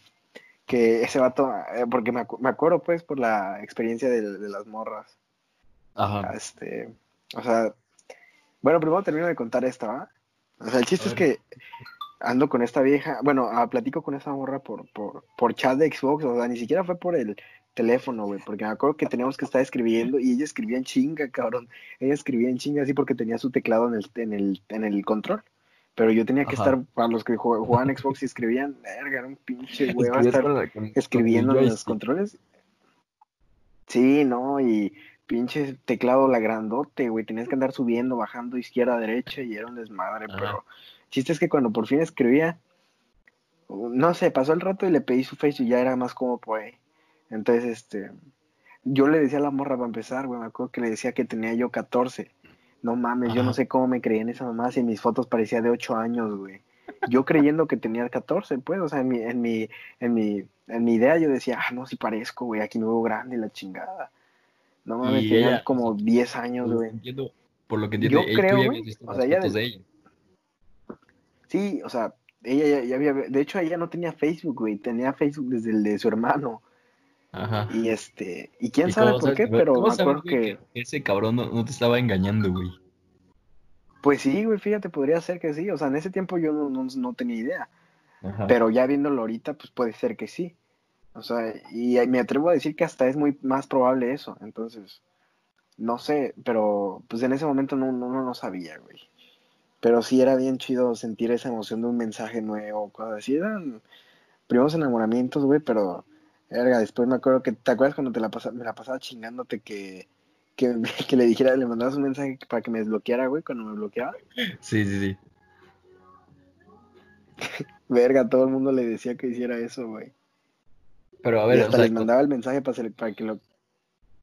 que ese vato, eh, porque me, acu- me acuerdo, pues, por la experiencia de, de las morras. Ajá. Este, o sea, bueno, primero termino de contar esta, ¿va? O sea, el chiste A es que ando con esta vieja, bueno, ah, platico con esa morra por, por, por chat de Xbox, o sea, ni siquiera fue por el teléfono, güey, porque me acuerdo que teníamos que estar escribiendo y ella escribía en chinga, cabrón. Ella escribía en chinga así porque tenía su teclado en el, en el, en el control. Pero yo tenía que Ajá. estar, para los que jug- jugaban Xbox y escribían, verga, era un pinche hueva Escribías estar con la- con- escribiendo con en los controles. Sí, no, y pinche teclado la grandote, güey. Tenías que andar subiendo, bajando, izquierda, derecha, y era un desmadre, Ajá. pero. el Chiste es que cuando por fin escribía, no sé, pasó el rato y le pedí su face y ya era más como pues. Entonces, este. Yo le decía a la morra para empezar, güey. Me acuerdo que le decía que tenía yo 14. No mames, yo no sé cómo me creía en esa mamá si mis fotos parecía de 8 años, güey. Yo creyendo que tenía 14, pues, o sea, en mi, en mi, en mi, en mi idea yo decía, ah, no, si parezco, güey, aquí me veo grande y la chingada. No mames, tenía como o sea, 10 Por años, güey. entiendo, por lo que entiendo, Yo ella- tú ya visto o las sea, ella fotos de- de ella. Sí, o sea, ella ya, ya había, de hecho ella no tenía Facebook, güey, tenía Facebook desde el de su hermano. Ajá. Y este, y quién ¿Y sabe por sabes- qué, pero me acuerdo que, que ese cabrón no, no te estaba engañando, güey? pues sí, güey, fíjate, podría ser que sí, o sea, en ese tiempo yo no, no, no tenía idea. Ajá. Pero ya viéndolo ahorita, pues puede ser que sí. O sea, y me atrevo a decir que hasta es muy más probable eso. Entonces, no sé, pero pues en ese momento no, no, no lo sabía, güey. Pero sí era bien chido sentir esa emoción de un mensaje nuevo, cosas así. Eran primeros enamoramientos, güey, pero verga, después me acuerdo que, ¿te acuerdas cuando te la pasa, me la pasaba chingándote que, que, que le dijera, le mandabas un mensaje para que me desbloqueara, güey, cuando me bloqueaba? Sí, sí, sí. Verga, todo el mundo le decía que hiciera eso, güey. Pero a Y ver, o hasta sea, les mandaba el mensaje para, hacer- para que lo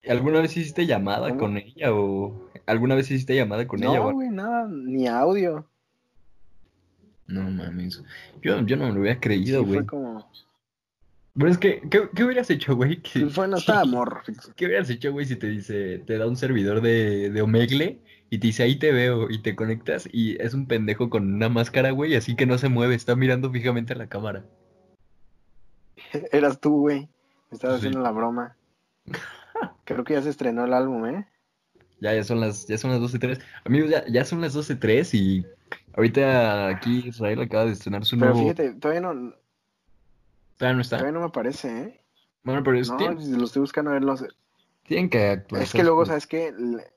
¿alguna vez hiciste llamada ¿Cómo? con ella o alguna vez hiciste llamada con ella? No, o- güey, nada, ni audio. No mames. Yo, yo no me lo hubiera creído, güey. fue como. Pero es que, ¿qué, qué hubieras hecho, güey? ¿Qué, Fue, no estaba fíjate. qué hubieras hecho, güey, si te dice, te da un servidor de, de Omegle y te dice, ahí te veo, y te conectas y es un pendejo con una máscara, güey, así que no se mueve, está mirando fijamente a la cámara. Eras tú, güey. Me estabas Sí. haciendo la broma. Creo que ya se estrenó el álbum, ¿eh? Ya, ya son las, ya son las 12.03. Amigos, ya, ya son las 12.03 y ahorita aquí Israel acaba de estrenar su Pero nuevo... fíjate, todavía no, Todavía no está. todavía no me aparece, ¿eh? Bueno, pero es- No, tienen, lo estoy buscando a ver los. tienen que actualizar. Es que luego, ¿sabes qué? Le-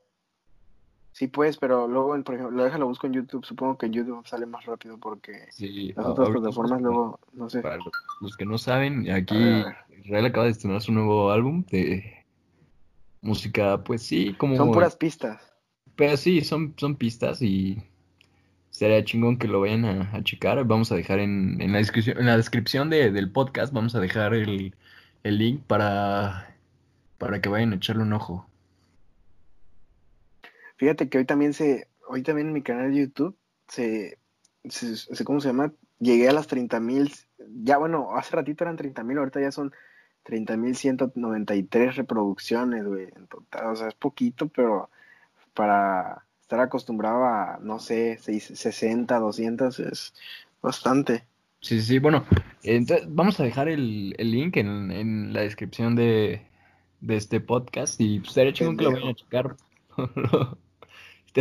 Sí, pues, pero luego, por ejemplo, lo déjalo busco en YouTube. Supongo que en YouTube sale más rápido porque Sí, las otras plataformas luego, no sé. Para lo- los que no saben, aquí. Israel acaba de estrenar su nuevo álbum de música, pues sí, como... Son puras pistas. Pero sí, son, son pistas y sería chingón que lo vayan a, a checar. Vamos a dejar en, en la descripción, en la descripción de- del podcast, vamos a dejar el, el link para, para que vayan a echarle un ojo. Fíjate que hoy también se, hoy también en mi canal de YouTube se, se, se- ¿cómo se llama? Llegué a las 30 mil, ya bueno, hace ratito eran 30 mil, ahorita ya son 30 mil 193 reproducciones, güey, en total, o sea, es poquito, pero para estar acostumbrado a, no sé, seis- 60, 200 es bastante. Sí, sí, bueno, entonces vamos a dejar el, el link en, en la descripción de, de este podcast y pues, estaría chingón que lo vayan a checar.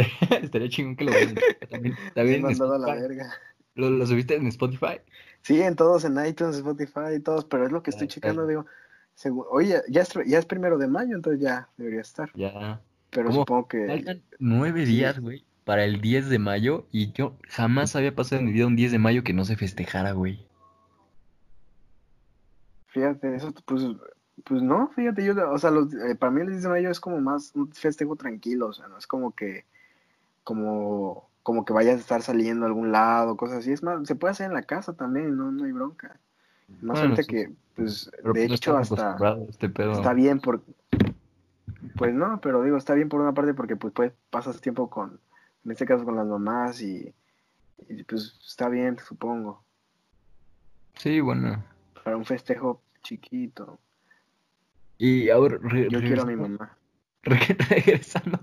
estaría, chingón que lo checar también. También en mandado a la Spotify. verga. ¿Lo, lo subiste en Spotify? Sí, en todos, en iTunes, Spotify, todos, pero es lo que estoy Ah, checando, claro. digo, oye, ya es, ya es primero de mayo, entonces ya debería estar. Ya. Pero ¿Cómo? supongo que Faltan nueve sí. días, güey, para el 10 de mayo y yo jamás había pasado en mi vida un 10 de mayo que no se festejara, güey. Fíjate, eso, pues, pues no, fíjate, yo, o sea, los, eh, para mí el 10 de mayo es como más un festejo tranquilo, o sea, no es como que, como, como que vayas a estar saliendo a algún lado, cosas así, es más, se puede hacer en la casa también, no, no hay bronca. Más Bueno, sí, que, pues, Pero de pues no hecho, hasta este pedo. está bien por, pues no, pero digo, está bien por una parte porque, pues, pues, pasas tiempo con, en este caso con las mamás y, y pues, está bien, supongo, Sí, bueno. para un festejo chiquito. Y ahora, re- Yo quiero a mi mamá. Re- regresando,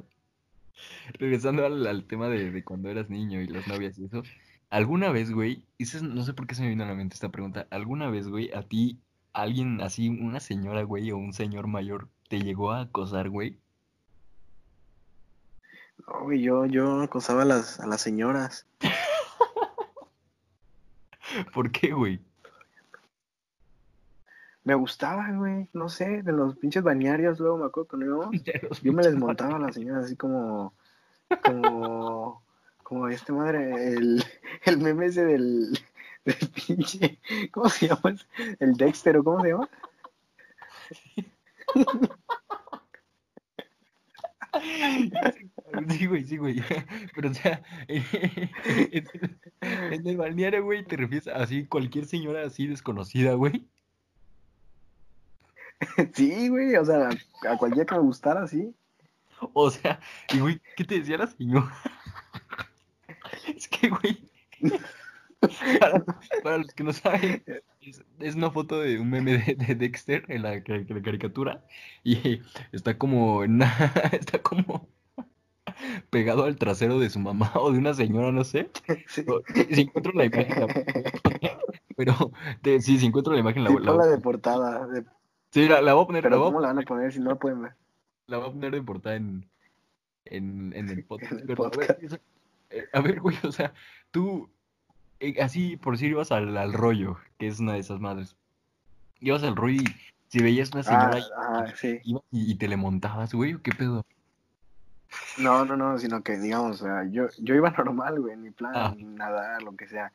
regresando al, al tema de, de cuando eras niño y las novias y eso, ¿alguna vez, güey, no sé por qué se me vino a la mente esta pregunta, ¿alguna vez, güey, a ti, alguien así, una señora, güey, o un señor mayor, te llegó a acosar, güey? No, güey, yo, yo acosaba a las, a las señoras. ¿Por qué, güey? Me gustaba, güey, no sé, de los pinches bañarios, luego me acuerdo que no, yo me les montaba a las señoras así como, como, como este madre, el, el meme ese del, del pinche, ¿cómo se llama? El Dexter, ¿o cómo se llama? Sí, güey, sí, güey. Pero, o sea, en, en el balneario, güey, te refieres a así cualquier señora así desconocida, güey. Sí, güey, o sea, a cualquiera que me gustara, sí. O sea, y güey, ¿qué te decía la señora? Es que, güey, para, para los que no saben, es, es una foto de un meme de, de Dexter en la, ca- la caricatura y está como en una, está como pegado al trasero de su mamá o de una señora, no sé. Sí. O- Si encuentro la imagen, la pero sí, si encuentro la imagen, la, Sí, la voy- de portada. de- sí, la, la voy a poner, la pero voy ¿cómo la van a poner si no la pueden ver? La voy a poner de portada en, en, en el podcast. En el pero, a ver, podcast. eso- eh, a ver, güey, o sea, tú, eh, así por si ibas al, al rollo, que es una de esas madres. Ibas al rollo y si veías una señora Ah, sí. y, y te le montabas, güey, ¿o qué pedo? No, no, no, sino que, digamos, o sea, yo, yo iba normal, güey, en mi plan, Ah. nadar, lo que sea.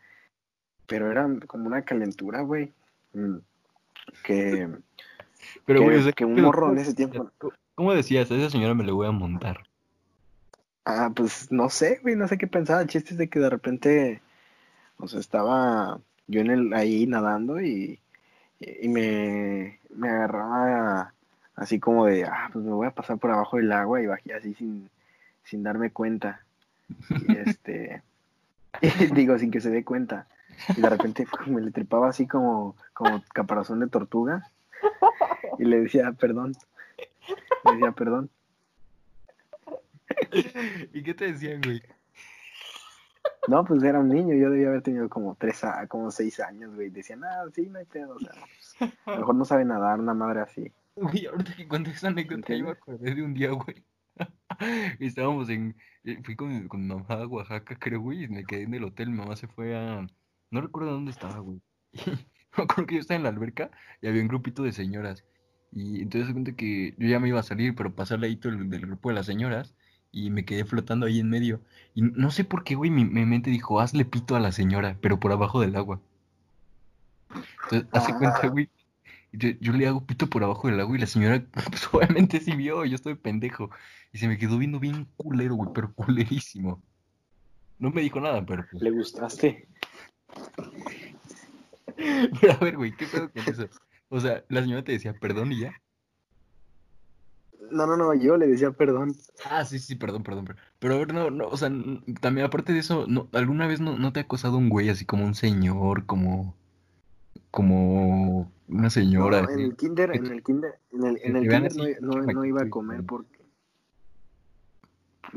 Pero era como una calentura, güey. mm, Que, Pero, que, güey, o sea, que un morro en ¿Cómo ese tiempo. ¿Cómo- ¿Cómo decías? A esa señora me le voy a montar. Ah, pues no sé, güey, no sé qué pensaba. El chiste es de que de repente, o sea, estaba yo en el, ahí nadando y, y me, me agarraba así como de, ah, pues me voy a pasar por abajo del agua y bajé así sin, sin darme cuenta. Y este, digo, sin que se dé cuenta. Y de repente me le trepaba así como, como caparazón de tortuga y le decía, perdón. Le decía, perdón. ¿Y qué te decían, güey? No, pues era un niño, yo debía haber tenido como tres, a- como seis años, güey. Decían, ah, sí, no hay pedo, o sea, pues, a lo mejor no sabe nadar, una madre así. Güey, ahorita que cuento esa anécdota, yo me acordé de un día, güey. Estábamos en. eh, Fui con, con mi mamá a Oaxaca, creo, güey, y me quedé en el hotel. Mi mamá se fue a. No recuerdo dónde estaba, güey. Me acuerdo que yo estaba en la alberca y había un grupito de señoras. Y entonces se cuenta que yo ya me iba a salir, pero pasé al ladito del, del grupo de las señoras y me quedé flotando ahí en medio. Y no sé por qué, güey, mi, mi mente dijo, hazle pito a la señora, pero por abajo del agua. Entonces, hace cuenta, Ah. güey. Yo, yo le hago pito por abajo del agua y la señora, pues obviamente sí vio, yo estoy pendejo. Y se me quedó viendo bien culero, güey, pero culerísimo. No me dijo nada, pero pues. ¿Le gustaste? Pero a ver, güey, ¿qué pedo con eso? O sea, la señora te decía perdón y ya. No, no, no, yo le decía perdón. Ah, sí, sí, perdón, perdón, perdón. Pero a ver, no, no, o sea, también aparte de eso, no, ¿alguna vez no, no te ha acosado un güey así como un señor, como, como una señora? No, en el kinder, en el kinder, en el, en kinder no, no, no iba a comer porque,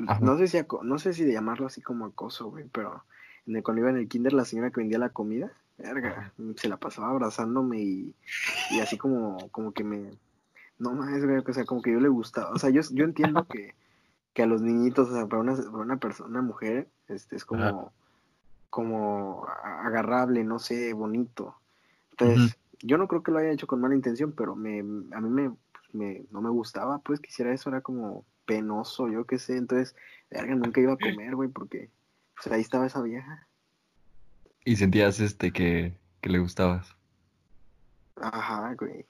Ajá. no sé si, no sé si de llamarlo así como acoso, güey, pero en el, cuando iba en el kinder la señora que vendía la comida, verga, se la pasaba abrazándome y, y así como, como que me, no más, güey, o sea, como que yo le gustaba, o sea, yo, yo entiendo que, que a los niñitos, o sea, para una, para una persona, una mujer, este, es como, Ajá. como agarrable, no sé, bonito. Entonces, yo no creo que lo haya hecho con mala intención, pero me, a mí me, pues, me, no me gustaba, pues, que hiciera eso, era como penoso, yo qué sé, entonces, verga, nunca iba a comer, güey, porque, pues, ahí estaba esa vieja. Y sentías este que, que le gustabas. Ajá, güey.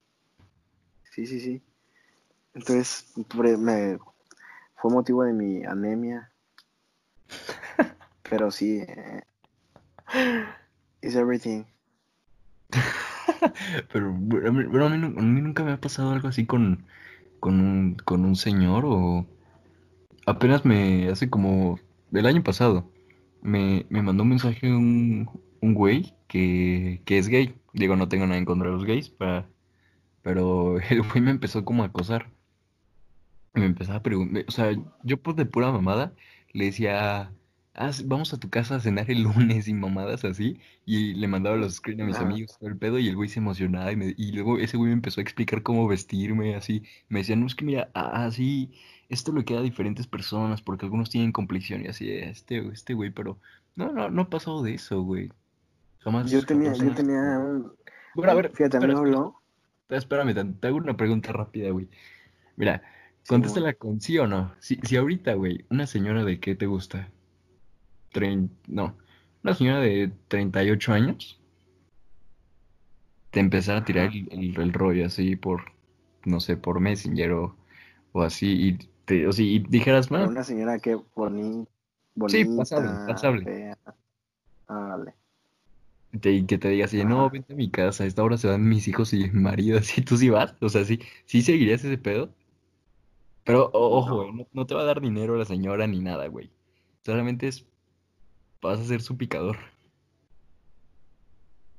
Sí, sí, sí. Entonces, me, fue motivo de mi anemia. Pero sí, eh, it's everything. Pero bueno, a mí, a mí nunca me ha pasado algo así con, con un, con un señor o apenas me hace como el año pasado me, me mandó un mensaje un, un güey que, que es gay. Digo, no tengo nada en contra de los gays, para, pero el güey me empezó como a acosar. Y me empezaba a preguntar, o sea, yo pues de pura mamada le decía, ah, vamos a tu casa a cenar el lunes y mamadas así. Y le mandaba los screens a mis amigos, todo el pedo, y el güey se emocionaba. Y, me- y luego ese güey me empezó a explicar cómo vestirme, así. Me decía, no, es que mira, ah, así, esto le queda a diferentes personas, porque algunos tienen complexión y así, este, este güey, pero no, no, no ha pasado de eso, güey. Jamás, Yo tenía, yo tenía un... Bueno, a ver, Fíjate, espera, espera, habló. espérame, te hago una pregunta rápida, güey. Mira, contéstala con sí o no. Si, si ahorita, güey, una señora de qué te gusta? Trein- no, una señora de 38 años te empezara a tirar el, el- el rollo así por, no sé, por Messenger o, o así, y, te, o y dijeras, Pero "Ah, una señora que boni, Sí, bonita, pasable, pasable. fea. Ah, vale. te- y que te diga así, no, vente a mi casa, a esta hora se van mis hijos y mi marido, así, tú sí vas, o sea, sí, sí seguirías ese pedo, pero ojo, güey, no, no te va a dar dinero la señora ni nada, güey, solamente es, vas a ser su picador,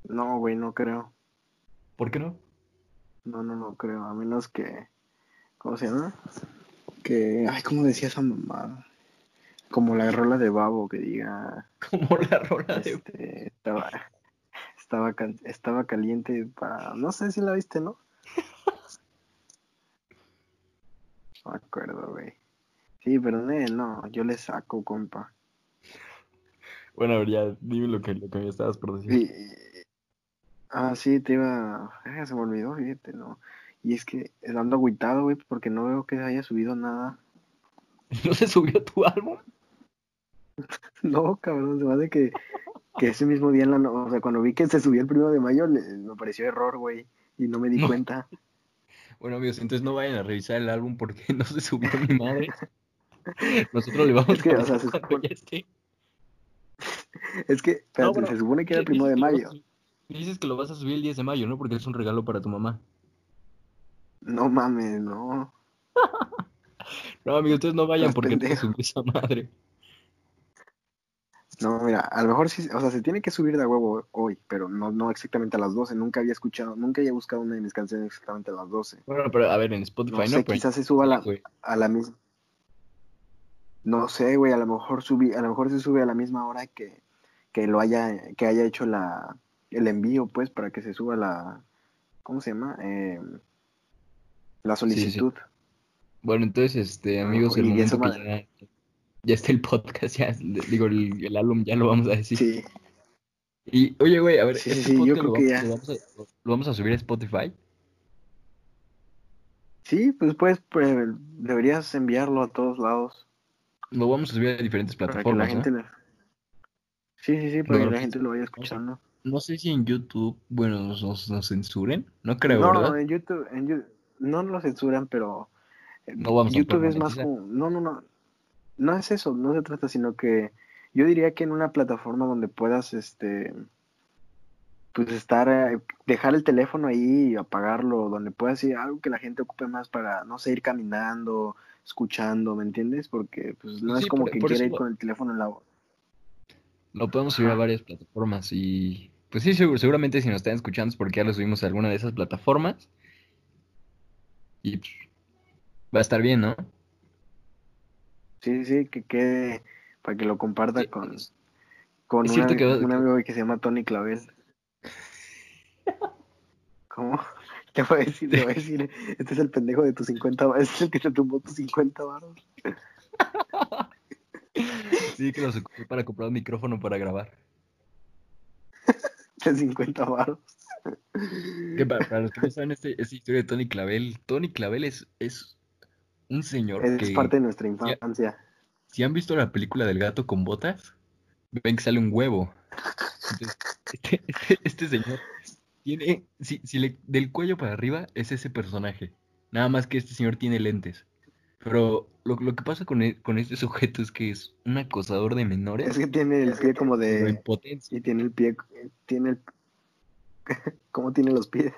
No, güey, no creo. ¿por qué no? No, no, no creo. A menos que. ¿Cómo se llama? Que. Ay, ¿cómo decía esa mamada? Como la rola de Babo que diga. Como la rola de... Este, estaba. Estaba, estaba caliente para. No sé si la viste, ¿no? No me acuerdo, güey. Sí, pero no, yo le saco, compa. Bueno, a ver, ya, dime lo que, lo que me estabas por decir. Y- ah, sí, te iba. ah, se me olvidó, fíjate, ¿no? Y es que ando agüitado, güey, porque no veo que haya subido nada. ¿No se subió tu álbum? No, cabrón, se hace que, que ese mismo día, en la no- o sea, cuando vi que se subió el primero de mayo, le- me pareció error, güey, y no me di No. cuenta. Bueno, amigos, entonces no vayan a revisar el álbum porque no se subió mi madre. Nosotros le vamos Es que, a o sea, se supone- ya esté. Es que, espérate, No, bueno, se supone que era el primero de lo mayo. Dices que lo vas a subir el 10 de mayo, ¿no? Porque es un regalo para tu mamá. No mames, no. No, amigos, ustedes no vayan Estás porque no subió esa madre. No, mira, a lo mejor sí, o sea, se tiene que subir de huevo hoy, pero no, no exactamente a las 12. Nunca había escuchado, nunca había buscado una de mis canciones exactamente a las 12. Bueno, pero a ver, en Spotify No no, sé, pero- quizás se suba a la, a la misma. No sé, güey, a lo mejor subí, a lo mejor se sube a la misma hora que, que lo haya, que haya hecho la, el envío, pues, para que se suba la, ¿cómo se llama? Eh, la Sí, sí. solicitud. Bueno, entonces, este, Ah, amigos, el momento que ya, ya está el podcast, ya, digo, el, el álbum ya lo vamos a decir. Sí, Y, oye, güey, a ver, Sí, este yo creo lo que vamos, ya. lo vamos a, lo vamos a subir a Spotify. sí, pues, pues, pues, deberías enviarlo a todos lados Lo vamos a subir a diferentes para que la plataformas, ¿no? Sí, sí, sí, para No, que la no, gente lo vaya escuchando. No sé si en YouTube, bueno, nos, censuren. No creo, No, ¿verdad? en YouTube, en Yu- no lo censuran, pero eh, No vamos a YouTube poder es más como, no, no, no, no es eso, no se trata, sino que yo diría que en una plataforma donde puedas, este, pues estar, eh, dejar el teléfono ahí y apagarlo, donde puedas ir algo que la gente ocupe más para, no sé, ir caminando, escuchando, ¿me entiendes? Porque pues no Sí, es como por- que quiera ir con el teléfono en la... Lo podemos subir a varias plataformas y pues sí, seguramente si nos están escuchando es porque ya lo subimos a alguna de esas plataformas y pues, va a estar bien, ¿no? Sí, sí, que quede, para que lo comparta Sí, con, con un, cierto ami- que va- un amigo que se llama Tony Clavel. ¿Cómo? Te voy a decir, te voy a decir, este es el pendejo de tus 50 baros, este es el que te tumbó tus 50 baros. Sí, que los ocupé para comprar un micrófono para grabar. De 50 baros. Que para, para los que no saben este, esta historia de Tony Clavel, Tony Clavel es, es un señor Es que parte de nuestra infancia. si han visto la película del gato con botas, ven que sale un huevo. Entonces, este, este- este señor tiene, si, si le, del cuello para arriba es ese personaje. Nada más que este señor tiene lentes. Pero lo, lo que pasa con, e- con este sujeto es que es un acosador de menores. Es que tiene el pie como de... potencia. Y tiene el pie... Tiene el... ¿Cómo tiene los pies?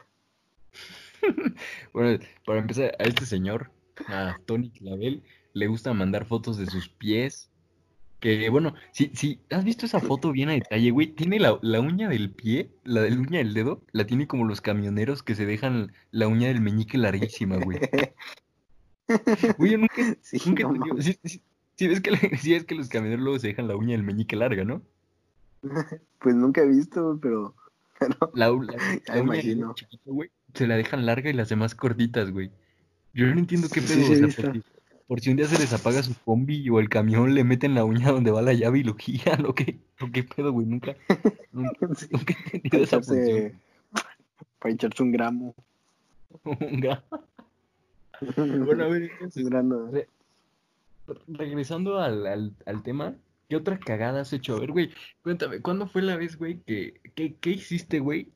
Bueno, para empezar, a este señor, a Tony Clavel, le gusta mandar fotos de sus pies. Que bueno, si, si has visto esa foto bien a detalle, güey, tiene la, la uña del pie, la del uña del dedo, la tiene como los camioneros que se dejan la uña del meñique larguísima, güey. Güey, yo nunca, Sí, nunca no sí- sí- sí ves que, sí ves que los camioneros luego se dejan la uña del meñique larga, ¿no? Pues nunca he visto, pero... pero La, la- imagino. chiquito, güey, se la dejan larga y las demás cortitas, güey. Yo no entiendo qué pedo, sí o sea, por si, por si un día se les apaga su combi o el camión, le meten la uña donde va la llave y lo giran, o qué, o qué pedo, güey, nunca, nunca, Sí, nunca he entendido esa función. para echarse un gramo. Un gra- Bueno, a ver, entonces, re- regresando al, al, al tema, ¿Qué otra cagada has hecho? A ver, güey, cuéntame, ¿cuándo fue la vez, güey, que, que- ¿qué hiciste, güey?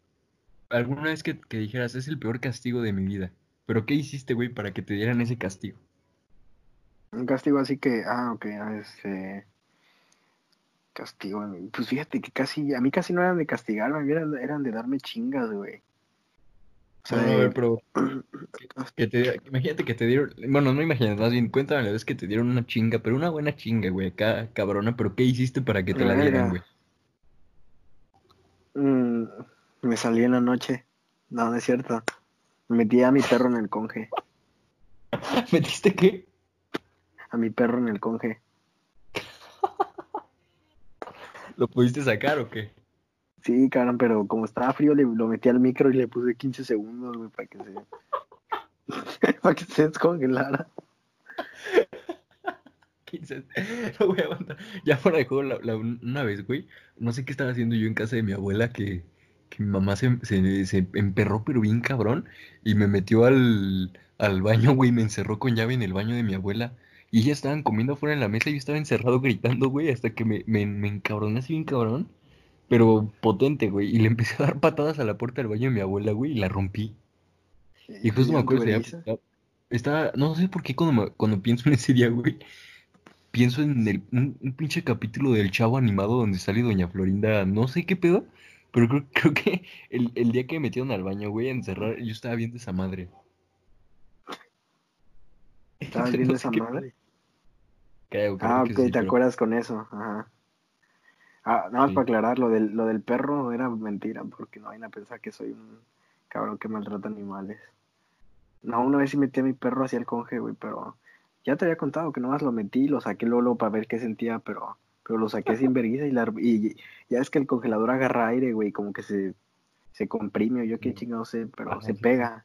Alguna vez que, que dijeras, es el peor castigo de mi vida. Pero ¿qué hiciste, güey, para que te dieran ese castigo? Un castigo así que, ah, ok, ah, este. Castigo. Pues fíjate que casi, a mí casi no eran de castigarme, eran, eran de darme chingas, güey. O sea, No, a ver, pero que te, imagínate que te dieron, bueno, no imagínate, más bien cuéntame la vez que te dieron una chinga, pero una buena chinga, güey, acá, cabrona, pero ¿qué hiciste para que te la dieran, güey? mm, me salí en la noche. No, no es cierto. Me metí a mi perro en el conge. ¿Metiste qué? A mi perro en el conge. ¿Lo pudiste sacar o qué? Sí, cabrón, pero como estaba frío, le, lo metí al micro y le puse 15 segundos, güey, para que se. para que se descongelara. 15. No voy a aguantar. Ya fuera de juego, la- una vez, güey, no sé qué estaba haciendo yo en casa de mi abuela, que, que mi mamá se, se, se emperró, pero bien cabrón, y me metió al, al baño, güey, me encerró con llave en el baño de mi abuela. Y ellas estaban comiendo afuera en la mesa y yo estaba encerrado gritando, güey, hasta que me, me, me encabroné así bien cabrón, pero potente, güey, y le empecé a dar patadas a la puerta del baño de mi abuela, güey, y la rompí. Y justo me ¿Ya acuerdo, día, estaba, no sé por qué cuando, me- cuando pienso en ese día, güey, pienso en el, un, un pinche capítulo del Chavo animado donde sale Doña Florinda, no sé qué pedo, pero creo, creo que el, el día que me metieron al baño, güey, a encerrar, yo estaba viendo esa madre. ¿Estabas No viendo esa madre? Creo, creo Ah, que ok, sí, te pero- acuerdas con eso. Ajá. Ah, nada más Sí. para aclarar, lo del, lo del perro era mentira, porque no vayan a pensar que soy un cabrón que maltrata animales. No, una vez sí metí a mi perro hacia el conge, güey, pero ya te había contado que nomás lo metí, lo saqué luego, para ver qué sentía, pero, pero lo saqué sin vergüenza y, la, y ya es que el congelador agarra aire, güey, como que se, se comprime o yo qué chingado sé, pero Ajá, se sí, pega.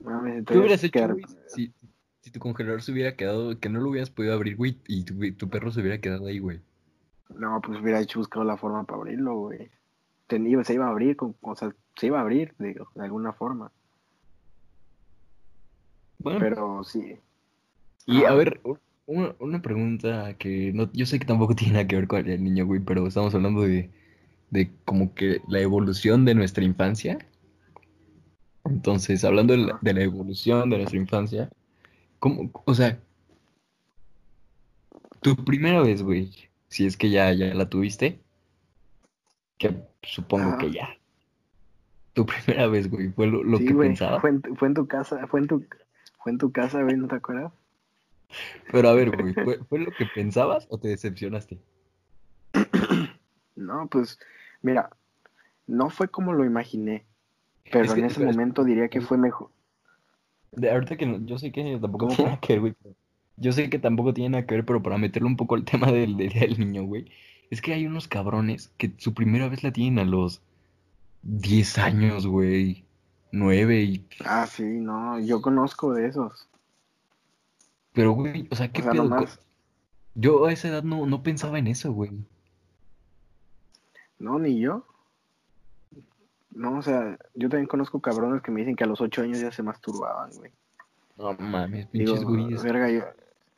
Mames, ¿Qué entonces, hubieras hecho, quedar- güey, si, si tu congelador se hubiera quedado, que no lo hubieras podido abrir, güey, y tu, tu perro se hubiera quedado ahí, güey? No, pues hubiera hecho buscado la forma para abrirlo, güey. Tenía, se iba a abrir, con, o sea, se iba a abrir, digo, de alguna forma. Bueno, Pero sí. Y a Ah. ver, u- una, una pregunta que no, yo sé que tampoco tiene nada que ver con el niño, güey, pero estamos hablando de, de como que la evolución de nuestra infancia. Entonces, hablando de la, de la evolución de nuestra infancia, ¿cómo, o sea, tu primera vez, güey, si es que ya, ya la tuviste, que supongo que ya. Tu primera vez, güey, fue lo, lo sí, que güey. pensaba. Fue en, tu- fue en tu casa, fue en tu, fue en tu casa, güey, ¿no te acuerdas? Pero a ver, güey, ¿fue, fue lo que pensabas o te decepcionaste? No, pues, mira, no fue como lo imaginé. Pero Es que- en ese pero momento diría que fue mejor. De ahorita que no- yo sé que tampoco tiene que ver, güey. Yo sé que tampoco tiene nada que ver, pero para meterle un poco al tema del, del Día del niño, güey. Es que hay unos cabrones que su primera vez la tienen a los 10 años, güey. 9 y... Ah, sí, no, yo conozco de esos. Pero, güey, o sea, ¿qué O sea, pedo? nomás, Yo a esa edad no, no pensaba en eso, güey. no, ni yo. No, o sea, yo también conozco cabrones que me dicen que a los ocho años ya se masturbaban, güey. No mames, pinches güeyes. verga, yo,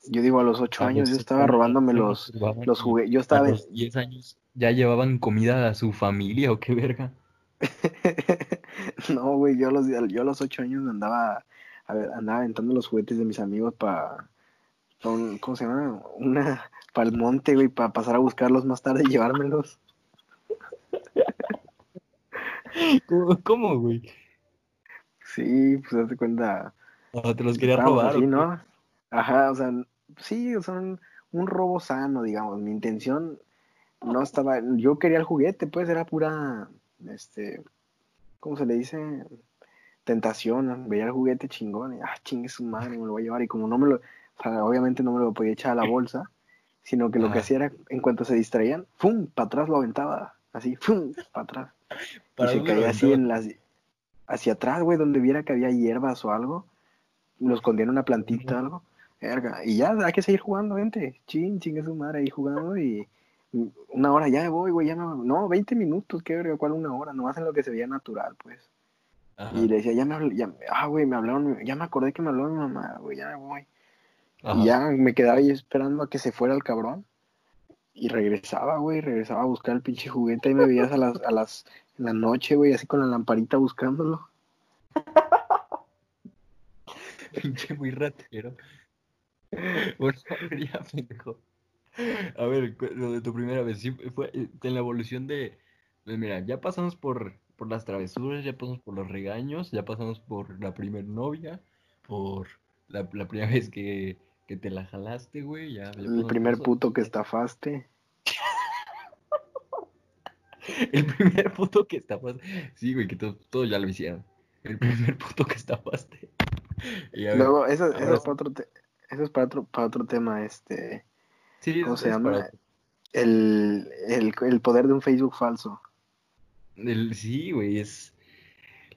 yo digo, a los ocho A años yo estaba robándome los, los juguetes. Yo A estaba, los 10 años ya llevaban comida a su familia, ¿o qué verga? no, güey, yo a los, yo a los ocho años andaba, a ver, andaba aventando los juguetes de mis amigos para, ¿cómo se llama? Una, para el monte, güey, para pasar a buscarlos más tarde y llevármelos. ¿Cómo, cómo, güey? Sí, pues hazte cuenta. Ah, te los quería robar, ¿o así? ¿no? Ajá, o sea, sí, sea, un, robo sano, digamos. Mi intención no estaba, yo quería el juguete, pues era pura, este, ¿cómo se le dice? Tentación, veía el juguete chingón y, ah, chingue su madre, me lo voy a llevar. Y como no me lo, o sea, obviamente no me lo podía echar a la bolsa, sino que lo que hacía era, en cuanto se distraían, ¡fum! Para atrás lo aventaba, así, ¡fum! Para atrás. Y ¿Para se caía así en las, hacia atrás, güey, donde viera que había hierbas o algo, lo escondía en una plantita o algo, verga, y ya, hay que seguir jugando, gente, chin, chingue su madre ahí jugando y una hora, ya me voy, güey, ya no, no, 20 minutos, qué verga, cuál una hora, nomás en lo que se veía natural, pues. Ajá, Y le decía, ya me ya, ah, güey, me hablaron, ya me acordé que me habló mi mamá, güey, ya me voy. ajá. Y ya me quedaba ahí esperando a que se fuera el cabrón. y regresaba, güey, regresaba a buscar el pinche juguete y me veías a las, a las, en la noche, güey, así con la lamparita buscándolo. Pinche muy ratero. Ya, pendejo. A ver, lo de tu primera vez, sí, fue eh, en la evolución de, pues mira, ya pasamos por, por las travesuras, ya pasamos por los regaños, ya pasamos por la primer novia, por la, la primera vez que, que te la jalaste, güey, ya, ya El primer puto que estafaste. El primer puto que estafaste. Sí, güey, que to- todos ya lo hicieron. El primer puto que estafaste. Luego, eso, eso ahora es otro, te- eso es para otro, para otro tema, este, sí, ¿cómo se llama? para- El, el, el poder de un Facebook falso. el- sí, güey, es.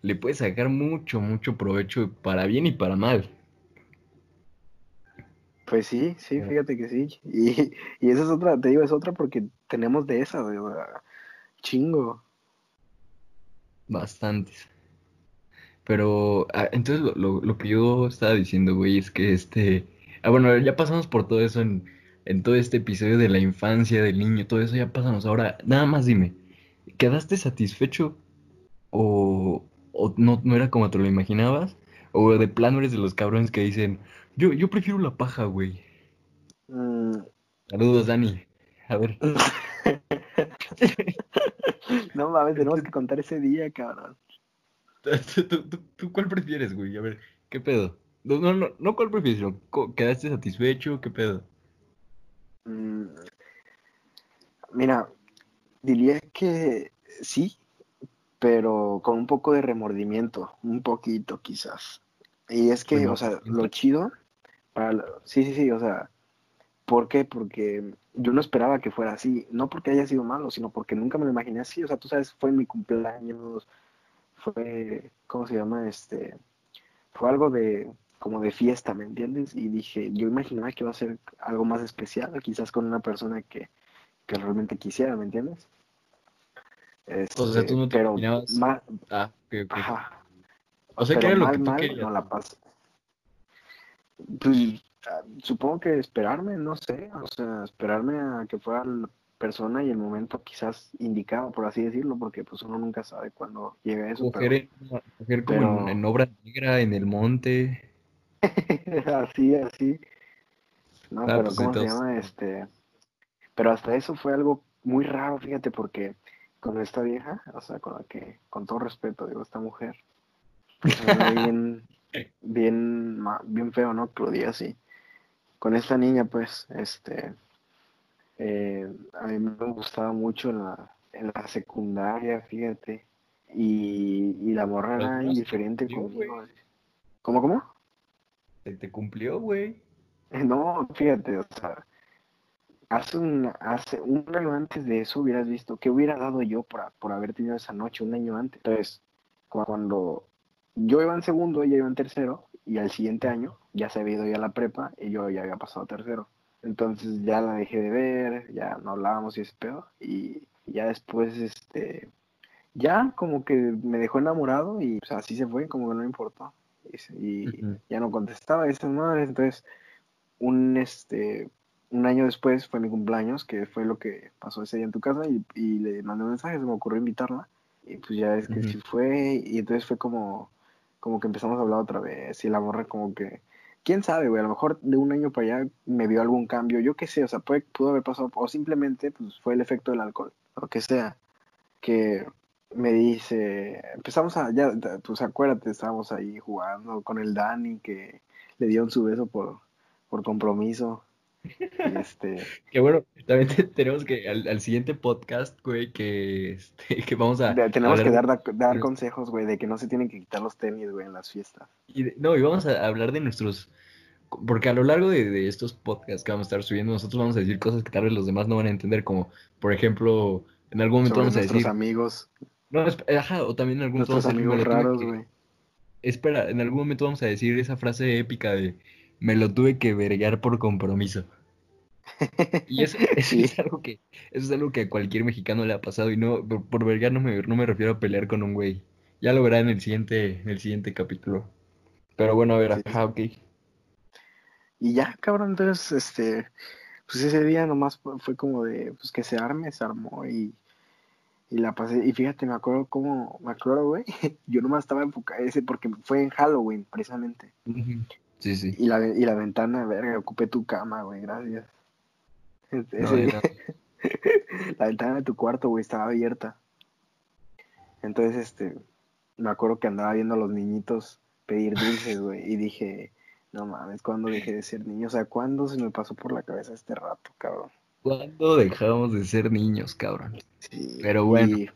Le puedes sacar mucho, mucho provecho para bien y para mal. Pues sí, sí, fíjate que sí. Y, y esa es otra, te digo, es otra porque tenemos de esas, güey, chingo. Bastantes. Pero, ah, entonces lo, lo, lo que yo estaba diciendo, güey, es que este. Ah, bueno, ya pasamos por todo eso en, en todo este episodio de la infancia, del niño, todo eso ya pasamos. Ahora, nada más dime, ¿quedaste satisfecho o, o no, no era como te lo imaginabas? ¿O de plano eres de los cabrones que dicen, yo, yo prefiero la paja, güey? Mm, Saludos, Dani. A ver. no mames, tenemos que contar ese día, cabrón. ¿Tú, tú- tú- tú cuál prefieres, güey? A ver, ¿qué pedo? No, no, no, no cuál prefieres, ¿quedaste satisfecho? ¿Qué pedo? Mm, mira, diría que sí, pero con un poco de remordimiento, un poquito quizás. Y es que, o sea, lo chido, para la- sí, sí, sí, o sea, ¿por qué? Porque yo no esperaba que fuera así, no porque haya sido malo, sino porque nunca me lo imaginé así, o sea, tú sabes, fue mi cumpleaños, fue, ¿cómo se llama? Este, fue algo de, como de fiesta, ¿me entiendes? Y dije, yo imaginaba que iba a ser algo más especial, quizás con una persona que, que realmente quisiera, ¿me entiendes? O sea, tú no te pero Ah, ok, ok. ajá, O sea, pero era lo mal, que tú mal, querías. no la. Pues supongo que esperarme, no sé, o sea, esperarme a que fuera la persona y el momento quizás indicado, por así decirlo, porque pues uno nunca sabe cuándo llega eso, Coger, en- coger como en obra negra, en el monte. así, así. No, Ah, pero pues, ¿cómo se llama? Este, pero hasta eso fue algo muy raro, fíjate, porque con esta vieja, o sea, con la que, con todo respeto, digo, esta mujer, bien, bien, bien feo, ¿no? Que lo diga así. Con esta niña, pues, este, eh, a mí me gustaba mucho en la, en la secundaria, fíjate, y, y la morra era indiferente conmigo. ¿Cómo, cómo? Se te cumplió, güey. No, fíjate, o sea, hace un, hace un año antes de eso hubieras visto qué hubiera dado yo por, por haber tenido esa noche un año antes. Entonces, cu- cuando yo iba en segundo, ella iba en tercero, y al siguiente año ya se había ido ya a la prepa y yo ya había pasado tercero. Entonces ya la dejé de ver, ya no hablábamos y ese pedo, y ya después, este, ya como que me dejó enamorado y así se fue, como que no importó. Y, y Ujú. ya no contestaba esas madres, entonces un este un año después fue mi cumpleaños, que fue lo que pasó ese día en tu casa, y, y le mandé un mensaje, se me ocurrió invitarla, y pues ya es que Ujú. sí fue, y entonces fue como, como que empezamos a hablar otra vez, y la morra como que, quién sabe, güey, a lo mejor de un año para allá me vio algún cambio, yo qué sé, o sea, puede, pudo haber pasado, o simplemente pues fue el efecto del alcohol, lo que sea, que me dice, empezamos a, ya, pues acuérdate, estábamos ahí jugando con el Dani, que le dieron su beso por, por compromiso. Este, Que bueno, también te- tenemos que al, al siguiente podcast, güey, que, este, que vamos a tenemos que dar, dar consejos, güey, de que no se tienen que quitar los tenis, güey, en las fiestas. y de- no, y vamos a hablar de nuestros, porque a lo largo de, de estos podcasts que vamos a estar subiendo, nosotros vamos a decir cosas que tal vez los demás no van a entender, como, por ejemplo, en algún momento Sobre vamos a nuestros decir, amigos, no, esp- ajá, o también en algún momento nuestros amigos "Me lo tuve raros, güey. Espera, en algún momento vamos a decir esa frase épica de, me lo tuve que vergar por compromiso. Y eso, eso Sí. es algo que, eso es algo que a cualquier mexicano le ha pasado y no, por, por vergar no me, no me refiero a pelear con un güey. Ya lo verá en el siguiente, en el siguiente capítulo. Pero bueno, a ver, Sí. ajá, ok. Y ya, cabrón, entonces, este, pues ese día nomás fue como de, pues que se arme, se armó y, y la pasé. Y fíjate, me acuerdo cómo, me acuerdo, güey, yo nomás estaba enfocado ese porque fue en Halloween, precisamente. Sí, sí. Y la, y la ventana, verga, ocupé tu cama, güey, gracias. Ese No, día- era- la ventana de tu cuarto, güey, estaba abierta. Entonces, este, me acuerdo que andaba viendo a los niñitos pedir dulces, güey, y dije, no mames, ¿cuándo dejé de ser niño? O sea, ¿cuándo se me pasó por la cabeza este rato, cabrón? ¿Cuándo dejamos de ser niños, cabrón? Sí, Pero bueno. Y,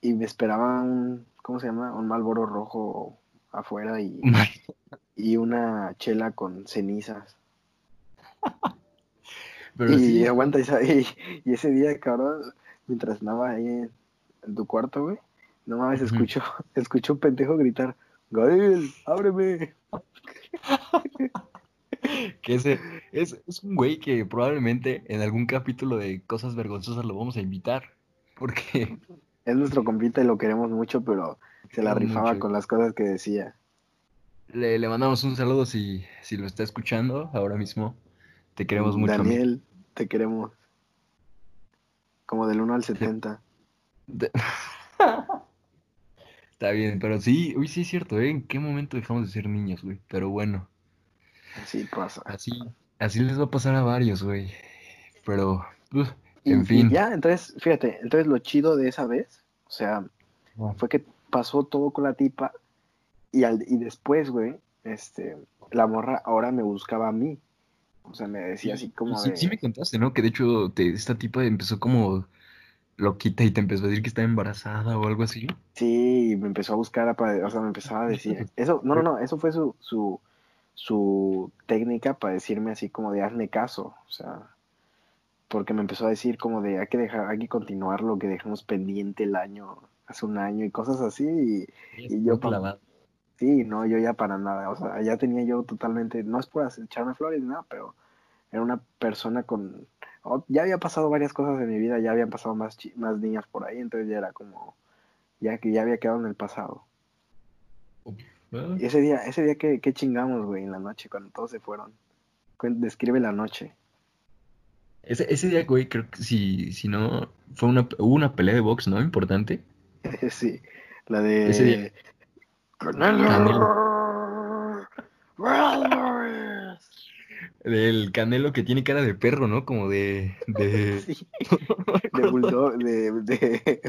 y me esperaba un, ¿cómo se llama? Un Malboro rojo afuera y, y una chela con cenizas. Pero y sí, aguanta, y, y, ese día, cabrón, mientras andaba ahí en, en tu cuarto, güey, no mames, escucho, escucho un pendejo gritar, Gael, ábreme. que ese es, es un güey que probablemente en algún capítulo de Cosas Vergonzosas lo vamos a invitar. Porque Es nuestro compita y lo queremos mucho, pero se la rifaba mucho. con las cosas que decía. le, le mandamos un saludo si, si lo está escuchando ahora mismo. Te queremos mucho. Daniel, te queremos. Como del 1 al 70. De- Está bien, pero sí, uy, sí es cierto, ¿eh? ¿En qué momento dejamos de ser niños, güey? Pero bueno, Así pasa. así, así les va a pasar a varios, güey. Pero, en y fin. ya, entonces, fíjate, entonces lo chido de esa vez, o sea, fue que pasó todo con la tipa y, al, y después, güey, este, la morra ahora me buscaba a mí. O sea, me decía así como sí, de... sí me contaste, ¿no? Que de hecho te- esta tipa empezó como loquita y te empezó a decir que estaba embarazada o algo así. Sí, me empezó a buscar, a o sea, me empezaba a decir... Eso, no, no, no, eso fue su, su, su técnica para decirme así como de hazme caso, o sea, porque me empezó a decir como de hay que dejar, hay que continuar lo que dejamos pendiente el año, hace un año y cosas así, y, Y yo, pa- clavado. Sí, no, yo ya para nada, o sea, ya tenía yo totalmente, no es por hacer- echarme flores, nada, pero era una persona con, oh, ya había pasado varias cosas en mi vida, ya habían pasado más, más niñas por ahí, entonces ya era como, ya que ya había quedado en el pasado. Y ese día, ese día que, que chingamos, güey, en la noche, cuando todos se fueron. Describe la noche. Ese, ese día, güey, creo que si, si no, fue una, hubo una pelea de box, ¿no? Importante. sí, la de... Ese día. Canelo. Del Canelo que tiene cara de perro, ¿no? Como de... de... Sí. De Bulldog, de, de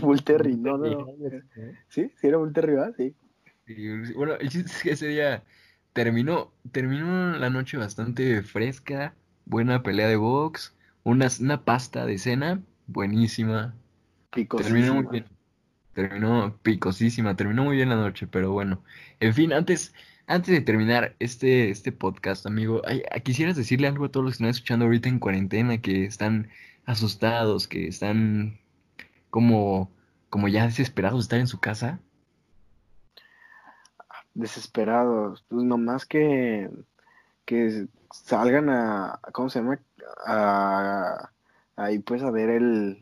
no, no, no. Sí, sí era Bull Terry, ¿verdad? Sí. Y, bueno, el chiste es que ese día terminó, terminó la noche bastante fresca, buena pelea de box, una, una pasta de cena, buenísima. Terminó muy bien. Terminó picosísima, terminó muy bien la noche, pero bueno. En fin, antes, antes de terminar este, este podcast, amigo, ay, ¿quisieras decirle algo a todos los que están escuchando ahorita en cuarentena, que están asustados, que están como, como ya desesperados de estar en su casa? Desesperados. Pues nomás que, que salgan a, ¿cómo se llama? A, ahí pues a ver el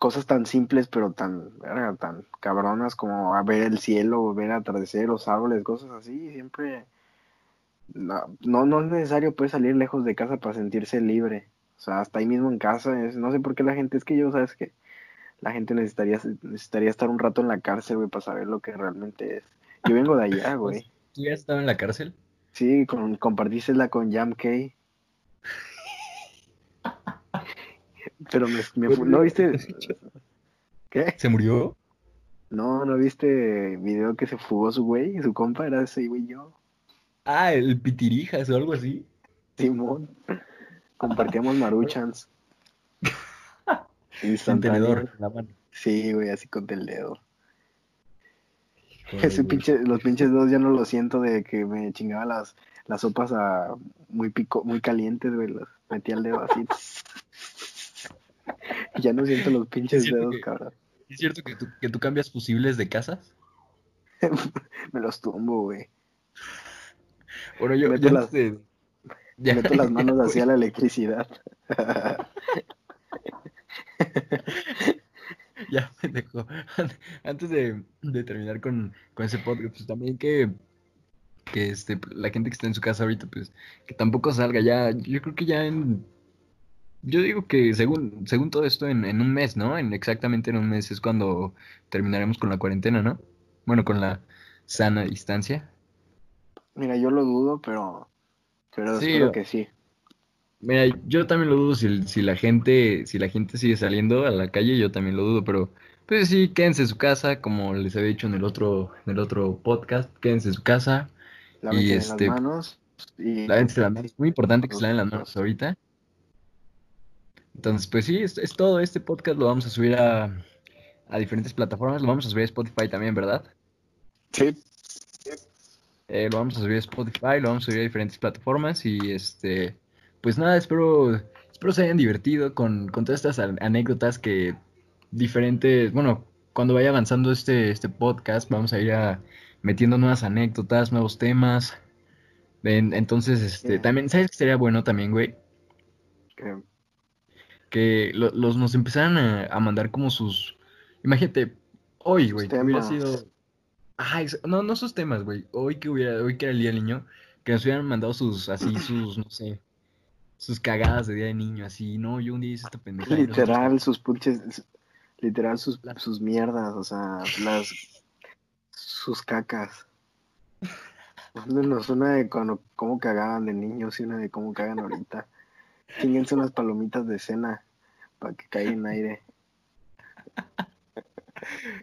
cosas tan simples pero tan, verga, tan cabronas como a ver el cielo, ver atardecer, los árboles, cosas así, siempre no, no, no es necesario pues salir lejos de casa para sentirse libre. O sea, hasta ahí mismo en casa, es, no sé por qué la gente, es que yo, sabes que la gente necesitaría, necesitaría estar un rato en la cárcel, güey, para saber lo que realmente es. Yo vengo de allá, güey. ¿Tú ya has estado en la cárcel? Sí, con, compartísela con Jam K. Pero me, me ¿no viste? ¿Qué? ¿Se murió? No, ¿no viste video que se fugó su güey? Su compa era ese güey yo. Ah, el Pitirijas o algo así. Simón. Compartíamos maruchans. Sin Instantáneos. tenedor en la mano. Sí, güey, así con el dedo. Ese pinche, los pinches dedos ya no lo siento de que me chingaba las, las sopas a muy pico, muy calientes, güey. Los metía el dedo así. Ya no siento los pinches dedos, que- cabrón. ¿Es cierto que tú, que tú cambias fusibles de casas? Me los tumbo, güey. Bueno, yo, Meto las- de- ya- Meto las manos hacia la electricidad. Ya, pendejo. Antes de, de terminar con, con ese podcast, pues también que, que este, la gente que está en su casa ahorita, pues que tampoco salga ya. Yo creo que ya en Yo digo que según, según todo esto, en, en un mes, ¿no? En exactamente en un mes es cuando terminaremos con la cuarentena, ¿no? Bueno, con la sana distancia. Mira, yo lo dudo, pero, pero Sí, espero o- que sí. Mira, yo también lo dudo si, si la gente, si la gente sigue saliendo a la calle, yo también lo dudo, pero pues sí, quédense en su casa, como les había dicho en el otro, en el otro podcast, quédense en su casa y Lávense las este, manos y lávense las manos. Muy importante que se laven las manos ahorita. Entonces, pues sí, es, es todo. Este podcast lo vamos a subir a, a diferentes plataformas, lo vamos a subir a Spotify también, ¿verdad? Sí. Eh, lo vamos a subir a Spotify, lo vamos a subir a diferentes plataformas y este, pues nada, espero, espero se hayan divertido con, con todas estas an- anécdotas que diferentes, bueno, cuando vaya avanzando este, este podcast vamos a ir a metiendo nuevas anécdotas, nuevos temas. En- entonces, este, Yeah. también, ¿sabes qué sería bueno también, güey? que- Que lo- los nos empezaran a, a mandar como sus, imagínate, hoy, güey, que hubiera sido ex- no, no sus temas, güey. Hoy que hubiera, hoy que era el día del niño, que nos hubieran mandado sus, así, sus, no sé, sus cagadas de día de niño, así, no, yo un día hice esta nosotros Literal, sus pinches, literal, sus, La- sus mierdas, o sea, las, sus cacas. Mándenos una de cuando, cómo cagaban de niños y una de cómo cagan ahorita. Chinguense unas palomitas de cena para que caigan aire.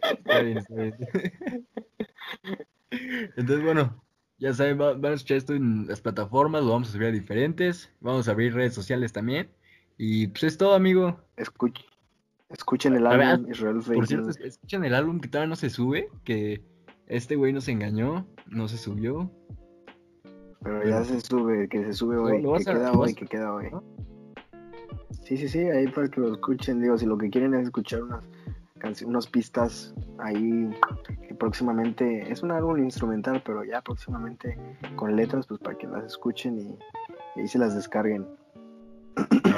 Está bien, está bien. Entonces, bueno, ya saben, va- van a escuchar esto en las plataformas, lo vamos a subir a diferentes, vamos a abrir redes sociales también. Y pues es todo, amigo. Escuch, escuchen el A ver, álbum Israel Por cierto, Fake. es- escuchan el álbum que todavía no se sube, que este güey nos engañó, no se subió. Pero ya se sube, que se sube hoy, que queda hoy, que queda hoy. Sí, sí, sí, ahí para que lo escuchen, digo, si lo que quieren es escuchar unas unas pistas ahí que próximamente, es un álbum instrumental, pero ya próximamente con letras, pues para que las escuchen y, y se las descarguen.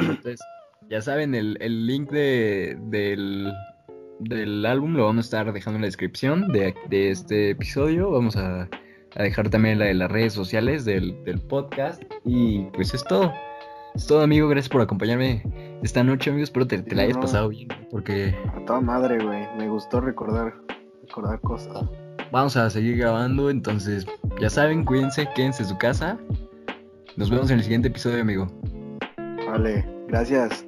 Entonces, ya saben, el, el link de, del, del álbum lo vamos a estar dejando en la descripción de, de este episodio. Vamos a, a dejar también la de las redes sociales del, del podcast. Y pues es todo. Es todo, amigo. Gracias por acompañarme esta noche, amigos. Espero te, te la hayas No. pasado bien, porque A toda madre, güey, me gustó recordar, recordar cosas. vamos a seguir grabando. Entonces, ya saben, cuídense, quédense en su casa. Nos vemos en el siguiente episodio, amigo. Vale, gracias.